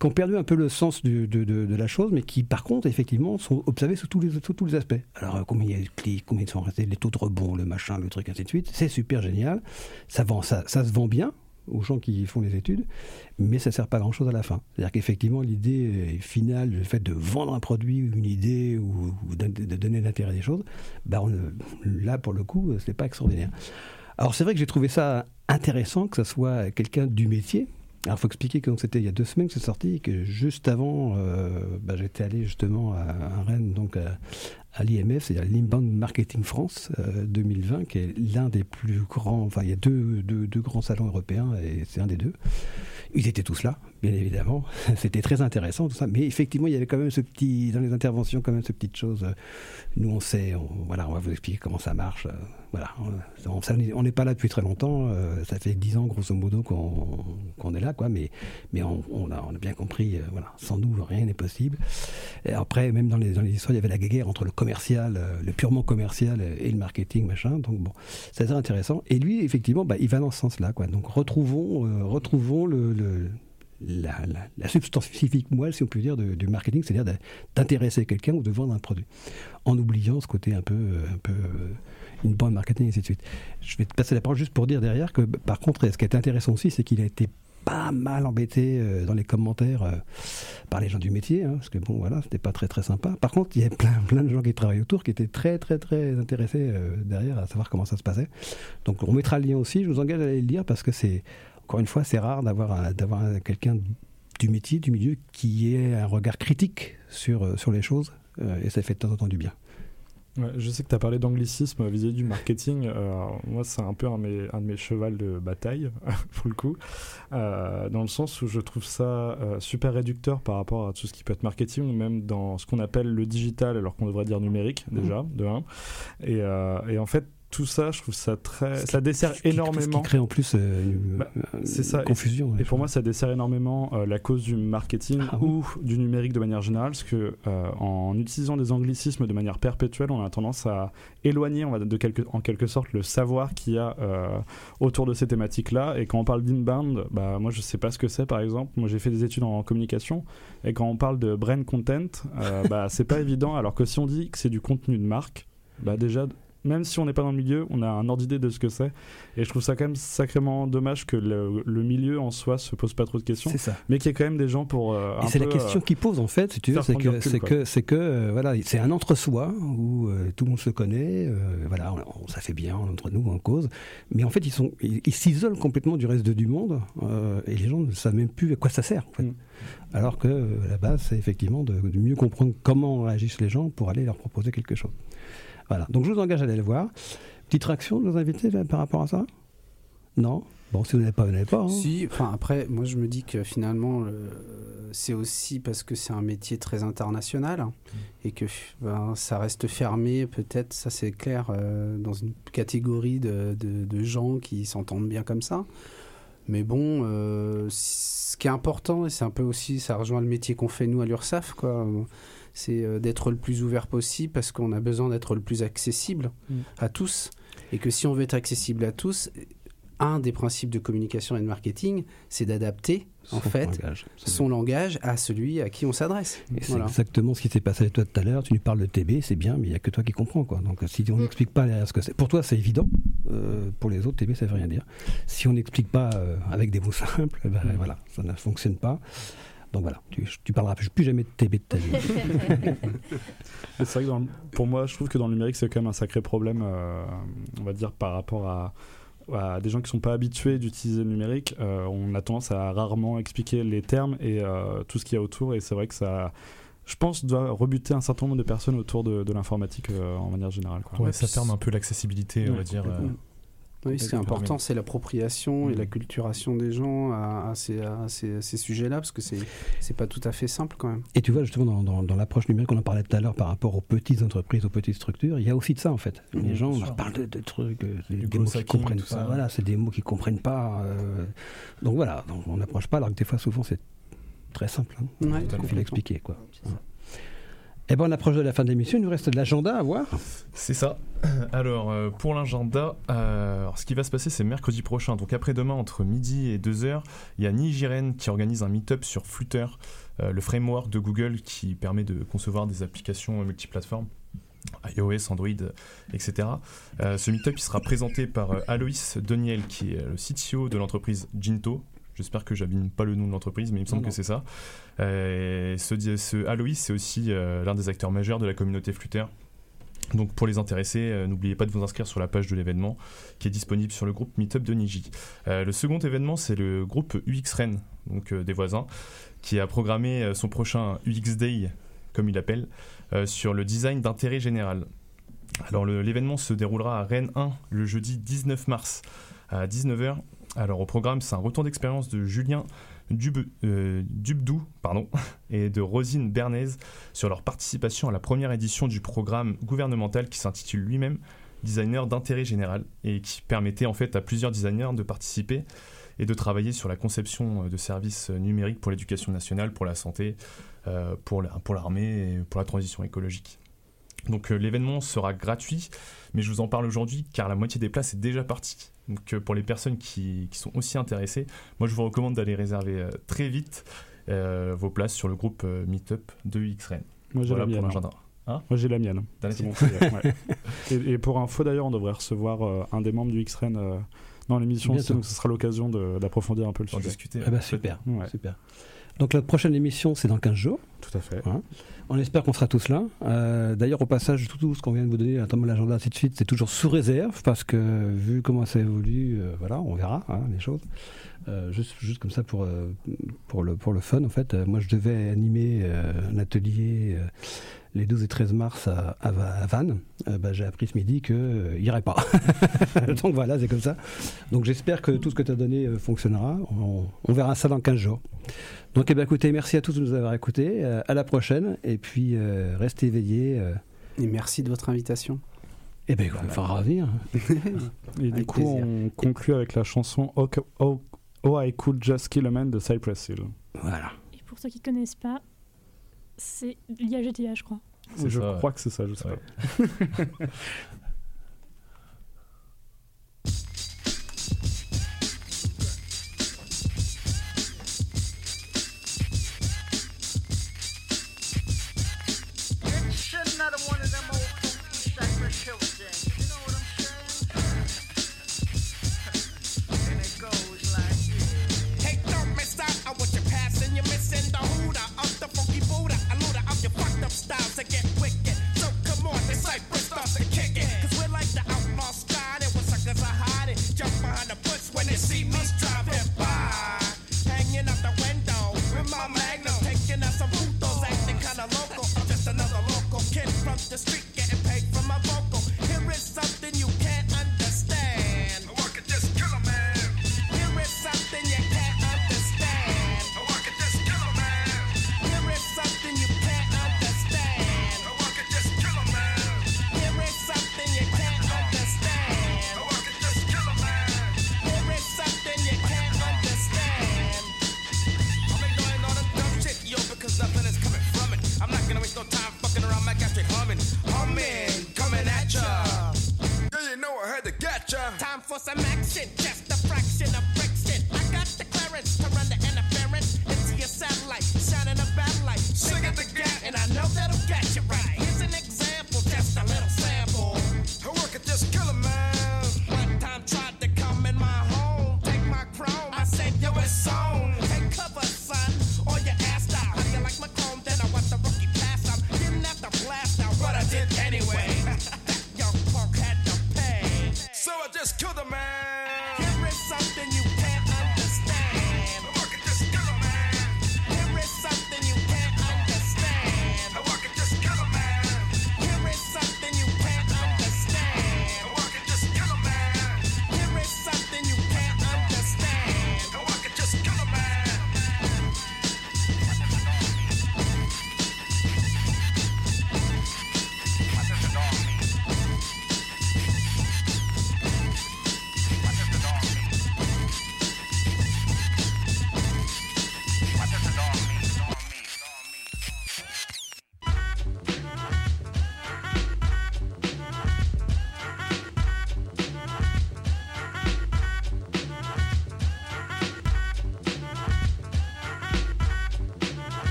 qui ont perdu un peu le sens de, de- de la chose, mais qui, par contre, effectivement, sont observés sous tous les, sous tous les aspects. Alors, euh, combien il y a de clics, combien ils sont restés, les taux de rebond, le machin, le truc, ainsi de suite. C'est super génial. Ça, vend, ça, ça se vend bien aux gens qui font les études, mais ça sert pas à grand chose à la fin. C'est-à-dire qu'effectivement, l'idée finale, le fait de vendre un produit, une idée ou, ou de, donner l'intérêt des choses, bah ne- là, pour le coup, c'est pas extraordinaire. Alors, c'est vrai que j'ai trouvé ça intéressant que ce soit quelqu'un du métier, alors, il faut expliquer que c'était il y a deux semaines que c'est sorti et que juste avant, euh, bah, j'étais allé justement à, à Rennes, donc à, à l'IMF, c'est-à-dire Marketing France euh, 2020, qui est l'un des plus grands. Enfin, il y a deux, deux, deux grands salons européens et c'est un des deux. Ils étaient tous là, bien évidemment. <laughs> C'était très intéressant tout ça, mais effectivement, il y avait quand même ce petit dans les interventions, quand même ce petite chose. euh, Nous, on sait, on, voilà, on va vous expliquer comment ça marche. euh, voilà, on- n'est pas là depuis très longtemps. euh, ça fait dix ans, grosso modo, qu'on qu'on est là, quoi. Mais mais on, a, on a bien compris, voilà, sans nous, rien n'est possible. Et après, même dans les, dans les histoires, il y avait la guerre entre le commercial, le purement commercial et le marketing, machin. Donc bon, c'est intéressant. Et lui, effectivement, bah, il va dans ce sens-là, quoi. Donc retrouvons, retrouvons le- la, substance physique moelle, si on peut dire, du marketing, c'est-à-dire d'intéresser quelqu'un ou de vendre un produit, en oubliant ce côté un peu, euh, un peu euh, une bande marketing et ainsi de suite. Je vais te passer la parole juste pour dire derrière que, par contre, ce qui est intéressant aussi, c'est qu'il a été pas mal embêté euh, dans les commentaires par les gens du métier, hein, parce que bon, voilà, c'était pas très très sympa. Par contre, il y a plein, plein de gens qui travaillent autour qui étaient très très très intéressés derrière à savoir comment ça se passait. Donc, on mettra le lien aussi. Je vous engage à aller le lire parce que c'est, encore une fois, c'est rare d'avoir un- d'avoir un- quelqu'un du métier, du milieu, qui ait un regard critique sur, euh, sur les choses, euh, et ça fait de temps en temps du bien.
Ouais, je sais que tu as parlé d'anglicisme vis-à-vis du marketing. Euh, moi, c'est un peu un de, mes, un de mes chevals de bataille, <laughs> pour le coup, euh, dans le sens où je trouve ça euh, super réducteur par rapport à tout ce qui peut être marketing, ou même dans ce qu'on appelle le digital, alors qu'on devrait dire numérique, déjà, de un. Et, euh, et en fait, tout ça, je trouve ça très. Ça dessert
Ce qui- Ce
énormément.
qui crée en plus euh, une,
Bah, c'est ça. Et-
confusion.
Et pour moi, ça dessert énormément euh, la cause du marketing
Ah oui.
ou du numérique de manière générale, parce que euh, en utilisant des anglicismes de manière perpétuelle, on a tendance à éloigner, on va de quelque, en quelque sorte, le savoir qu'il y a autour de ces thématiques-là. Et quand on parle d'inbound, bah moi, je sais pas ce que c'est, par exemple. Moi, j'ai fait des études en communication, et quand on parle de brain content, bah c'est pas <laughs> évident. Alors que si on dit que c'est du contenu de marque, bah déjà même si on n'est pas dans le milieu, on a un ordre d'idée de ce que c'est. Et je trouve ça quand même sacrément dommage que le, le milieu en soi se pose pas trop de questions,
C'est ça.
mais qu'il y ait quand même des gens pour. euh,
Et c'est la question
euh,
qu'il pose en fait, si tu veux, c'est que c'est que c'est que euh, voilà, c'est un entre-soi où euh, tout le monde se connaît, voilà, on- on- ça fait bien entre nous en cause, mais en fait ils sont ils s'isolent complètement du reste du monde et les gens ne savent même plus à quoi ça sert. en fait.
Mm.
Alors que la base c'est effectivement de, de mieux comprendre comment réagissent les gens pour aller leur proposer quelque chose. Voilà. Donc je vous engage à aller le voir. Petite réaction de nos invités là, par rapport à ça? Non? Bon, si vous n'avez pas, vous n'avez pas. hein.
Si, enfin après, moi je me dis que finalement, le- c'est aussi parce que c'est un métier très international et que ben, ça reste fermé, peut-être, ça c'est clair, euh, dans une catégorie de, de- de gens qui s'entendent bien comme ça. Mais bon, euh, ce qui est important, et c'est un peu aussi, ça rejoint le métier qu'on fait nous à l'URSAF, quoi. C'est euh, d'être le plus ouvert possible parce qu'on a besoin d'être le plus accessible
Mm.
à tous. Et que si on veut être accessible à tous, un des principes de communication et de marketing, c'est d'adapter en
Son
fait
langage.
son langage à celui à qui on s'adresse.
Et c'est exactement ce qui s'est passé avec toi tout à l'heure. Tu nous parles de TB, c'est bien, mais il n'y a que toi qui comprends. Quoi. Donc si on n'explique pas derrière ce que c'est. Pour toi, c'est évident. Euh, pour les autres, TB, ça ne veut rien dire. Si on n'explique pas euh, avec des mots <laughs> simples, ben, voilà, ça ne fonctionne pas. Donc voilà, tu, tu parleras plus jamais de TB de ta vie. <laughs>
C'est vrai que dans le- pour moi, je trouve que dans le numérique, c'est quand même un sacré problème, euh, on va dire, par rapport à, à des gens qui sont pas habitués d'utiliser le numérique. Euh, on a tendance à rarement expliquer les termes et euh, tout ce qu'il y a autour. Et c'est vrai que ça, je pense, doit rebuter un certain nombre de personnes autour de, de l'informatique euh, en manière générale. quoi.
Ouais, ça ferme un peu l'accessibilité, on va dire. euh,
Oui, ce qui est important, c'est l'appropriation et la culturation des gens à, à ces, sujets-là, parce que c'est c'est pas tout à fait simple quand même.
Et tu vois, justement, dans, dans- dans l'approche numérique, on en parlait tout à l'heure par rapport aux petites entreprises, aux petites structures, il y a aussi de ça en fait. Les
Mhm,
gens,
bien
on leur parle de, de trucs, euh, des
gros
mots qu'ils comprennent
tout
pas.
ça.
Voilà, c'est des mots qu'ils comprennent pas. euh, donc voilà, donc on n'approche pas, alors que des fois, souvent, c'est très simple. hein.
Ouais,
Il faut l'expliquer, quoi. Et ben, on approche de la fin de l'émission. Il nous reste de l'agenda à voir.
C'est ça. <clears throat> Alors, euh, pour l'agenda, euh, ce qui va se passer, c'est mercredi prochain. Donc, après-demain, entre midi et 2h, il y a Nijiren qui organise un meet-up sur Flutter, euh, le framework de Google qui permet de concevoir des applications multiplateformes iOS, Android, etc. Ce meet-up, sera présenté par euh, Aloïs Doniel, qui est le CTO de l'entreprise Jinto. J'espère que j'abîme pas le nom de l'entreprise, mais il me semble
Non,
que c'est ça. Euh, ce, ce Aloïs, c'est aussi euh, l'un des acteurs majeurs de la communauté Flutter. Donc pour les intéressés, euh, n'oubliez pas de vous inscrire sur la page de l'événement qui est disponible sur le groupe Meetup de Niji. Euh, le second événement, c'est le groupe UXREN, donc euh, des voisins, qui a programmé son prochain UX Day, comme il l'appelle, euh, sur le design d'intérêt général. Alors l'événement se déroulera à Rennes 1 le jeudi 19 mars à 19h. Alors au programme, c'est un retour d'expérience de Julien euh, Dubdou <laughs> et de Rosine Bernays sur leur participation à la première édition du programme gouvernemental qui s'intitule lui-même Designer d'intérêt général et qui permettait en fait à plusieurs designers de participer et de travailler sur la conception euh, de services numériques pour l'éducation nationale, pour la santé, euh, pour l'armée et pour la transition écologique. Donc euh, l'événement sera gratuit, mais je vous en parle aujourd'hui car la moitié des places est déjà partie. Donc euh, pour les personnes qui, qui sont aussi intéressées, moi je vous recommande d'aller réserver euh, très vite euh, vos places sur le groupe euh, Meetup de UXREN.
Moi, j'ai
Voilà
la
pour
mienne.
l'agenda.
Moi, j'ai la mienne. C'est bon, ouais. et, et pour info, d'ailleurs, on devrait recevoir euh, un des membres du XREN euh, dans l'émission donc ce sera l'occasion d'approfondir un peu le sujet.
discuter.
Ah bah,
euh,
super,
Ouais,
super. Donc la prochaine émission, c'est dans 15 jours.
tout à fait.
On espère qu'on sera tous là. Euh, D'ailleurs, au passage, tout, tout ce qu'on vient de vous donner, notamment l'agenda, ainsi de suite, c'est toujours sous réserve parce que vu comment ça évolue, euh, voilà, on verra hein, les choses. Euh, juste, juste comme ça pour, euh, pour, le, pour le fun, en fait. Euh, moi, je devais animer euh, un atelier euh, les 12 et 13 mars à, à, Va- à Vannes. Euh, bah, J'ai appris ce midi qu'il n'y irait pas. <laughs> Donc voilà, c'est comme ça. Donc j'espère que tout ce que tu as donné euh, fonctionnera. On, on verra ça dans 15 jours. Donc eh bien, écoutez, merci à tous de nous avoir écoutés. Euh, à la prochaine. Et puis euh, restez éveillés. euh.
Et merci de votre invitation.
Eh bien, il va revenir. <laughs>
Et du coup,
plaisir.
on conclut avec la chanson Oh, oh, oh, I Could Just Kill a Man de Cypress Hill.
Voilà.
Et pour ceux qui connaissent pas, c'est lié à GTA, je crois.
Je
ça,
crois que c'est ça, je sais
Ouais.
pas. <laughs>